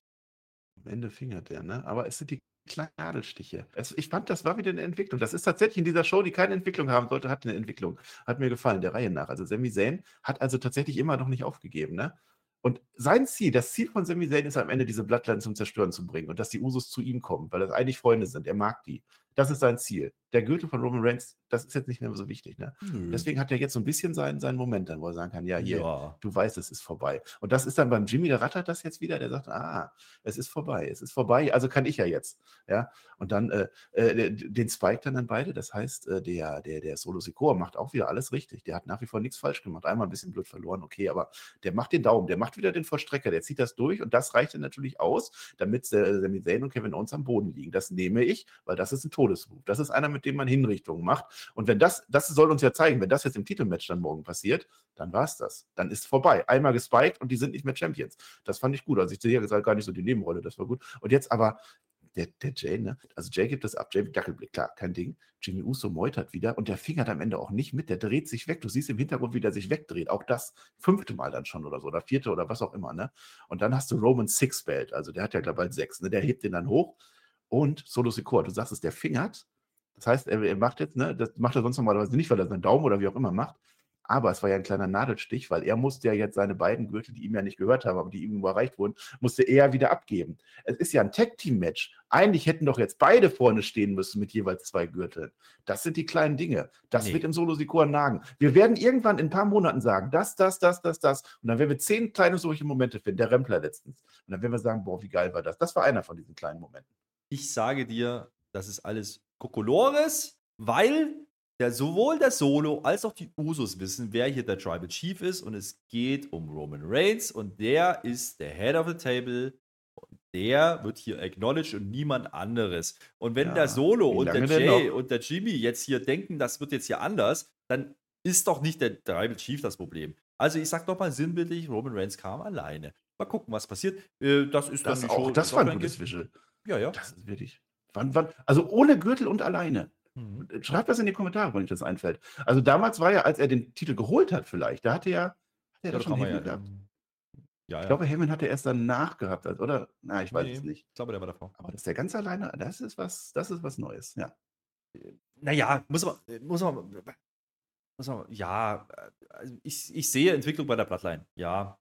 Am Ende fingert der, ne? Aber es sind die kleinen Nadelstiche. Es, ich fand, das war wieder eine Entwicklung. Das ist tatsächlich in dieser Show, die keine Entwicklung haben sollte, hat eine Entwicklung. Hat mir gefallen, der Reihe nach. Also Sami Zayn hat also tatsächlich immer noch nicht aufgegeben, ne? Und sein Ziel, das Ziel von Sami Zayn ist am Ende diese Bloodline zum Zerstören zu bringen und dass die Usos zu ihm kommen, weil das eigentlich Freunde sind. Er mag die. Das ist sein Ziel. Der Gürtel von Roman Reigns, das ist jetzt nicht mehr so wichtig. Ne? Deswegen hat er jetzt so ein bisschen seinen, seinen Moment dann, wo er sagen kann, ja, hier, ja. du weißt, es ist vorbei. Und das ist dann beim Jimmy, der rattert das jetzt wieder, der sagt, ah, es ist vorbei, es ist vorbei, also kann ich ja jetzt. Ja, und dann äh, äh, den Spike dann, dann beide, das heißt, äh, der, der, der Solo Sikoa macht auch wieder alles richtig. Der hat nach wie vor nichts falsch gemacht. Einmal ein bisschen Blut verloren, okay, aber der macht den Daumen, der macht wieder den Vollstrecker, der zieht das durch und das reicht dann natürlich aus, damit äh, Sami Zayn und Kevin Owens am Boden liegen. Das nehme ich, weil das ist ein Todesmove. Das ist einer, mit dem man Hinrichtungen macht. Und wenn das, das soll uns ja zeigen, wenn das jetzt im Titelmatch dann morgen passiert, dann war es das. Dann ist vorbei. Einmal gespiked und die sind nicht mehr Champions. Das fand ich gut. Also ich sehe ja gesagt gar nicht so die Nebenrolle, das war gut. Und jetzt aber der, der Jay, ne? Also Jay gibt das ab, Jay Dackelblick, klar, kein Ding. Jimmy Uso meutert wieder und der fingert am Ende auch nicht mit, der dreht sich weg. Du siehst im Hintergrund, wie der sich wegdreht. Auch das fünfte Mal dann schon oder so, oder vierte oder was auch immer, ne? Und dann hast du Roman Six Belt, also der hat ja, glaube ich, sechs, ne? Der hebt den dann hoch und Solo Secure, du sagst es, der fingert. Das heißt, er, er macht jetzt, ne? Das macht er sonst normalerweise nicht, weil er seinen Daumen oder wie auch immer macht. Aber es war ja ein kleiner Nadelstich, weil er musste ja jetzt seine beiden Gürtel, die ihm ja nicht gehört haben, aber die ihm überreicht wurden, musste er wieder abgeben. Es ist ja ein Tag-Team-Match. Eigentlich hätten doch jetzt beide vorne stehen müssen mit jeweils zwei Gürteln. Das sind die kleinen Dinge. Das Nee. wird im solo Sikor nagen. Wir werden irgendwann in ein paar Monaten sagen, das, das, das, das, das. Und dann werden wir zehn kleine solche Momente finden. Der Rempler letztens. Und dann werden wir sagen, boah, wie geil war das. Das war einer von diesen kleinen Momenten. Ich sage dir, das ist alles Kokolores, weil der, sowohl der Solo als auch die Usos wissen, wer hier der Tribal Chief ist. Und es geht um Roman Reigns und der ist der Head of the Table. Und der wird hier acknowledged und niemand anderes. Und wenn Ja, der Solo und der Jay und der Jimmy jetzt hier denken, das wird jetzt hier anders, dann ist doch nicht der Tribal Chief das Problem. Also ich sag doch mal sinnbildlich, Roman Reigns kam alleine. Mal gucken, was passiert. Äh, Das ist Das, dann auch, Show. das war ein gutes. Visual. Ja, ja. Das ist wirklich. Wann, wann, also ohne Gürtel und alleine. Mhm. Schreibt das in die Kommentare, wenn euch das einfällt. Also damals war ja, als er den Titel geholt hat, vielleicht, da hatte er, hat er Ja, schon Heyman ja, gehabt. ja, ja. Ich glaube, Heyman hatte erst danach gehabt, oder? Na, ich weiß Nee, es nicht. Ich glaube, der war davor. Aber dass der ganz alleine, das ist was, das ist was Neues, ja. Naja, muss man, muss man, muss man, ja, äh, also ich, ich sehe Entwicklung bei der Bloodline. Ja,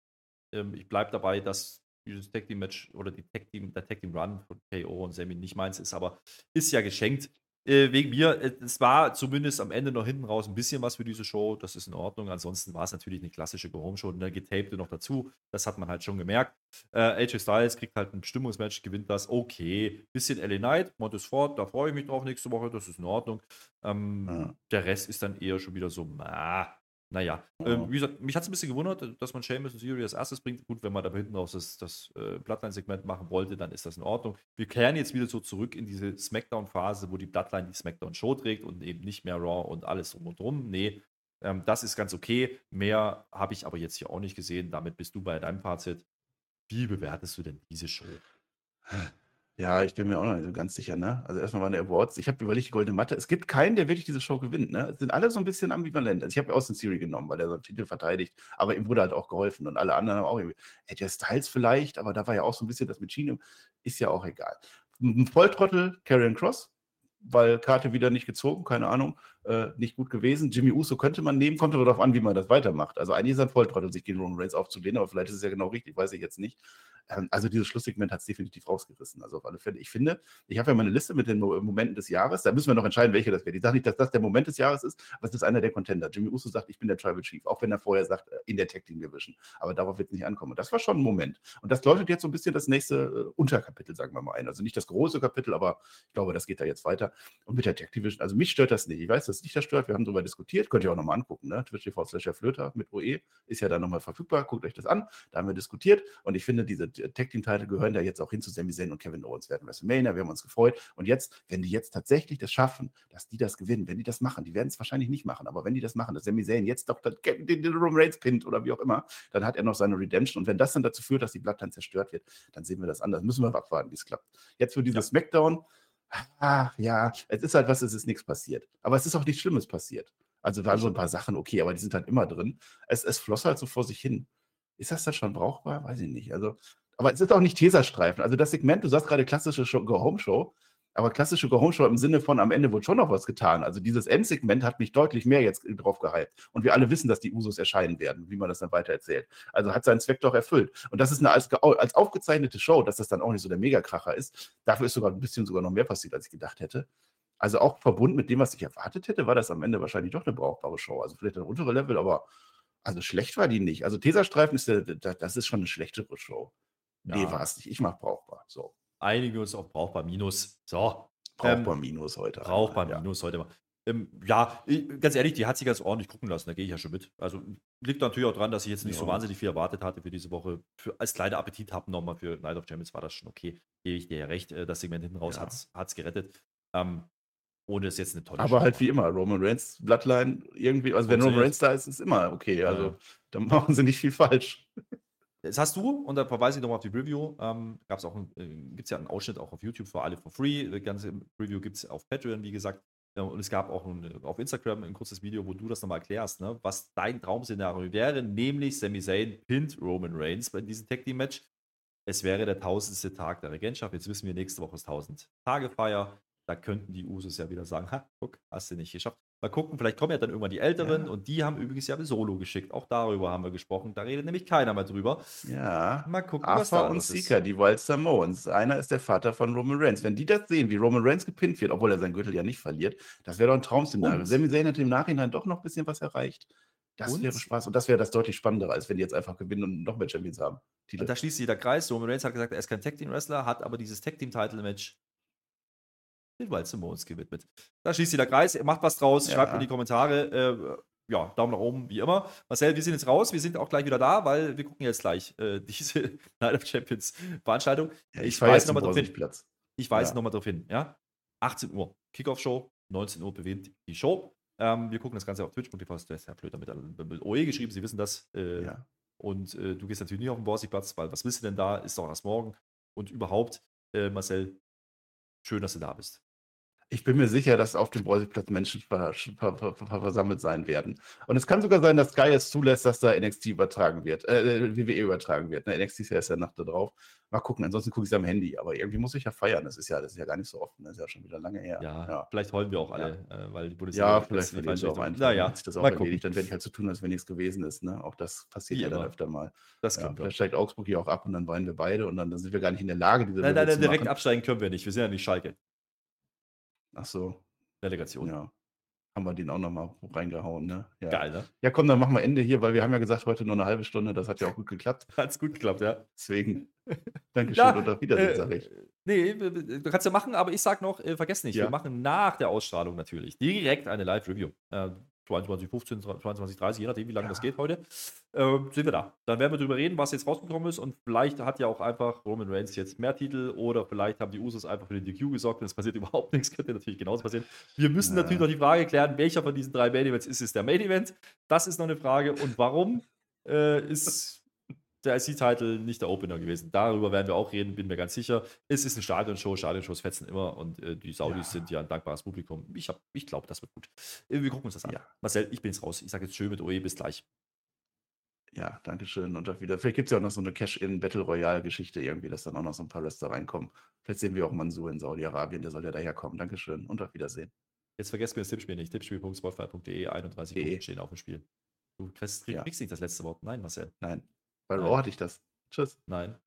ähm, ich bleibe dabei, dass dieses Tag Team Match oder die Tag Team, der Tag Team Run von KO und Sammy nicht meins ist, aber ist ja geschenkt. Äh, wegen mir, äh, es war zumindest am Ende noch hinten raus ein bisschen was für diese Show, das ist in Ordnung. Ansonsten war es natürlich eine klassische Go-Home-Show, eine getapte noch dazu. Das hat man halt schon gemerkt. Äh, AJ Styles kriegt halt ein Bestimmungsmatch, gewinnt das. Okay. Bisschen LA Knight, Montes Ford, da freue ich mich drauf nächste Woche, das ist in Ordnung. Ähm, Ja. Der Rest ist dann eher schon wieder so, ah, naja. Ja. Ähm, wie gesagt, mich hat es ein bisschen gewundert, dass man Sheamus und Theory als erstes bringt. Gut, wenn man da hinten raus das, das äh, Bloodline-Segment machen wollte, dann ist das in Ordnung. Wir kehren jetzt wieder so zurück in diese Smackdown-Phase, wo die Bloodline die Smackdown-Show trägt und eben nicht mehr Raw und alles drum und drum. Nee, ähm, das ist ganz okay. Mehr habe ich aber jetzt hier auch nicht gesehen. Damit bist du bei deinem Fazit. Wie bewertest du denn diese Show? Ja, ich bin mir auch noch nicht so ganz sicher, ne? Also erstmal waren die Awards. Ich habe überlegt, die goldene Matte. Es gibt keinen, der wirklich diese Show gewinnt, ne? Es sind alle so ein bisschen ambivalent. Also ich habe Austin Theory genommen, weil er seinen Titel verteidigt, aber ihm wurde halt auch geholfen und alle anderen haben auch irgendwie. Hätte Styles vielleicht, aber da war ja auch so ein bisschen das mit Chino. Ist ja auch egal. Ein Volltrottel, Karrion Cross, weil Karte wieder nicht gezogen, keine Ahnung, äh, nicht gut gewesen. Jimmy Uso könnte man nehmen, kommt aber darauf an, wie man das weitermacht. Also eigentlich ist ein Volltrottel, sich gegen Roman Reigns aufzulehnen, aber vielleicht ist es ja genau richtig, weiß ich jetzt nicht. Ähm, also dieses Schlusssegment hat es definitiv rausgerissen. Also auf alle Fälle. Ich finde, ich habe ja meine Liste mit den Mo Momenten des Jahres. Da müssen wir noch entscheiden, welche das wäre. Ich sage nicht, dass das der Moment des Jahres ist, aber es ist einer der Contender. Jimmy Uso sagt, ich bin der Tribal Chief, auch wenn er vorher sagt, äh, in der Tag Team Division. Aber darauf wird es nicht ankommen. Und das war schon ein Moment. Und das läutet jetzt so ein bisschen das nächste äh, Unterkapitel, sagen wir mal ein. Also nicht das große Kapitel, aber ich glaube, das geht da jetzt weiter. Und mit der Tag Division, also mich stört das nicht. Ich weiß, dass es nicht das stört. Wir haben darüber diskutiert. Könnt ihr auch nochmal angucken. Ne? Twitch TV slash Flöter mit OE ist ja da nochmal verfügbar. Guckt euch das an. Da haben wir diskutiert. Und ich finde, diese Tag Team Teile gehören da jetzt auch hin zu Sami Zayn und Kevin Owens werden WrestleMania. Wir haben uns gefreut. Und jetzt, wenn die jetzt tatsächlich das schaffen, dass die das gewinnen, wenn die das machen, die werden es wahrscheinlich nicht machen, aber wenn die das machen, dass Sami Zayn jetzt doch den, den, Roman Reigns pinnt oder wie auch immer, dann hat er noch seine Redemption. Und wenn das dann dazu führt, dass die Bloodline zerstört wird, dann sehen wir das anders. Müssen wir abwarten, wie es klappt. Jetzt für dieses Smackdown, ah, ja, es ist halt was, es ist nichts passiert. Aber es ist auch nichts Schlimmes passiert. Also waren so ein paar Sachen okay, aber die sind halt immer drin. Es, es floss halt so vor sich hin. Ist das dann schon brauchbar? Weiß ich nicht. Also, aber es ist auch nicht Teserstreifen. Also das Segment, du sagst gerade klassische Show- Go-Home-Show, aber klassische Go-Home-Show im Sinne von am Ende wurde schon noch was getan. Also dieses Endsegment hat mich deutlich mehr jetzt drauf gehypt. Und wir alle wissen, dass die Usos erscheinen werden, wie man das dann weiter erzählt. Also hat seinen Zweck doch erfüllt. Und das ist eine als, als aufgezeichnete Show, dass das dann auch nicht so der Megakracher ist. Dafür ist sogar ein bisschen sogar noch mehr passiert, als ich gedacht hätte. Also auch verbunden mit dem, was ich erwartet hätte, war das am Ende wahrscheinlich doch eine brauchbare Show. Also vielleicht ein untere Level, aber also schlecht war die nicht. Also Tesastreifen ist der, das ist schon eine schlechtere Show. Nee, Ja. war es nicht. Ich mach brauchbar. So. Uns auf brauchbar Minus. So, Brauchbar Ähm, Minus heute. brauchbar Ja. Minus heute mal. Ähm, ja, ich- ganz ehrlich, die hat sich ganz ordentlich gucken lassen, da gehe ich ja schon mit. Also liegt natürlich auch dran, dass ich jetzt nicht so Ja. wahnsinnig viel erwartet hatte für diese Woche. Für, als kleiner Appetit haben nochmal für Night of Champions war das schon okay. Gebe ich dir ja recht. äh, Das Segment hinten raus Ja. hat es gerettet. Ähm, ohne es jetzt eine tolle Aber Show halt wie immer, Roman Reigns, Bloodline, irgendwie, also wenn Roman. Reigns da ist, ist immer okay. Also Ja. dann machen sie nicht viel falsch. Das hast du, und da verweise ich nochmal auf die Review. Ähm, Gab es auch, äh, gibt es ja einen Ausschnitt auch auf YouTube für alle for free. Die ganze Review gibt es auf Patreon, wie gesagt. Ja, Und es gab auch ein, auf Instagram ein kurzes Video, wo du das nochmal erklärst, ne, was dein Traumszenario wäre, nämlich Sami Zayn pinnt Roman Reigns bei diesem Tag Team Match. Es wäre der tausendste Tag der Regentschaft. Jetzt wissen wir, nächste Woche ist 1000 Tage Feier. Da könnten die Usos ja wieder sagen, ha, guck, hast du nicht geschafft. Mal gucken, vielleicht kommen ja dann irgendwann die Älteren Ja. und die haben übrigens ja Solo geschickt. Auch darüber haben wir gesprochen. Da redet nämlich keiner mehr drüber. Ja. Mal gucken, was da Arthur und alles ist. Die Wild Samoans. Einer ist der Vater von Roman Reigns. Wenn die das sehen, wie Roman Reigns gepinnt wird, obwohl er seinen Gürtel ja nicht verliert, das wäre doch ein Traumszenario. Sami Zayn hat im Nachhinein doch noch ein bisschen was erreicht. Das Und- wäre Spaß. Und das wäre das deutlich spannendere, als wenn die jetzt einfach gewinnen und noch mehr Champions haben. Titel. Und da schließt sich der Kreis. Roman Reigns hat gesagt, er ist kein Tag Team Wrestler, hat aber dieses Tag Team Title Match den Wild Samoans gewidmet. Da schließt sich der Kreis. Macht was draus. Ja. Schreibt in die Kommentare. Äh, ja, Daumen nach oben, wie immer. Marcel, wir sind jetzt raus. Wir sind auch gleich wieder da, weil wir gucken jetzt gleich äh, diese Night of Champions Veranstaltung. Ja, ich fahr weiß jetzt noch mal zum drauf hin. Borsigplatz. Ich weise Ja. nochmal darauf hin. Ja? 18 Uhr Kickoff-Show, 19 Uhr beginnt die Show. Ähm, wir gucken das Ganze auf twitch.tv. Das ist ja blöd damit mit OE geschrieben, Sie wissen das. Äh, Ja. Und äh, du gehst natürlich nicht auf den Borsigplatz, weil was willst du denn da? Ist doch erst morgen. Und überhaupt, äh, Marcel, schön, dass du da bist. Ich bin mir sicher, dass auf dem Borsigplatz Menschen ver ver ver ver versammelt sein werden. Und es kann sogar sein, dass Sky es zulässt, dass da NXT übertragen wird, äh, WWE übertragen wird. Ne? NXT ist ja erst der Nacht da drauf. Mal gucken, ansonsten gucke ich es am Handy. Aber irgendwie muss ich ja feiern. Das ist ja, das ist ja gar nicht so oft. Das ist ja schon wieder lange her. Ja, ja. vielleicht heulen wir auch alle, äh, weil die Bundesliga Ja, vielleicht falsche sie auch einfach. Naja, Dann das auch mal erledigt. gucken. Dann werde ich halt so tun, als wenn nichts gewesen ist. Ne? Auch das passiert Wie ja dann immer. öfter mal. Das Ja, vielleicht steigt Augsburg hier auch ab und dann weinen wir beide und dann, dann sind wir gar nicht in der Lage, diese Nein, nein, nein, direkt machen. absteigen können wir nicht. Wir sind ja nicht Schalke. Ach so, Delegation. ja. Haben wir den auch nochmal reingehauen, ne? Ja. Geil, ne? Ja, komm, dann machen wir Ende hier, weil wir haben ja gesagt, heute nur eine halbe Stunde. Das hat ja auch gut geklappt. Hat's gut geklappt, ja. Deswegen, Dankeschön Ja, und auf Wiedersehen, äh, sag ich. Nee, du kannst ja machen, aber ich sag noch, äh, vergesst nicht, wir Ja. machen nach der Ausstrahlung natürlich direkt eine Live-Review. Äh, 22, 15, 22, 30, je nachdem, wie lange Ja. das geht heute, ähm, sind wir da. Dann werden wir darüber reden, was jetzt rausgekommen ist und vielleicht hat ja auch einfach Roman Reigns jetzt mehr Titel oder vielleicht haben die Usos einfach für den DQ gesorgt und es passiert überhaupt nichts, könnte natürlich genauso passieren. Wir müssen Ja. natürlich noch die Frage klären, welcher von diesen drei Main Events ist es der Main Event? Das ist noch eine Frage und warum äh, ist der IC-Title nicht der Opener gewesen. Darüber werden wir auch reden, bin mir ganz sicher. Es ist eine Stadionshow, Stadionshows fetzen immer und äh, die Saudis Ja. sind ja ein dankbares Publikum. Ich, hab- ich glaube, das wird gut. Äh, wir gucken uns das an. Ja. Marcel, ich bin jetzt raus. Ich sage jetzt schön mit OE, bis gleich. Ja, Dankeschön und auf Wiedersehen. Vielleicht gibt es ja auch noch so eine Cash-In-Battle Royale-Geschichte irgendwie, dass dann auch noch so ein paar Wrestler reinkommen. Vielleicht sehen wir auch Mansur in Saudi-Arabien, der soll ja daherkommen. Dankeschön und auf Wiedersehen. Jetzt vergesst mir das Tippspiel nicht. Tippspiel.spotify.de, 31 De. Punkte stehen auf dem Spiel. Du kriegst, Ja. nicht das letzte Wort. Nein, Marcel. Nein, bei. Raw hatte ich das. Tschüss. Nein.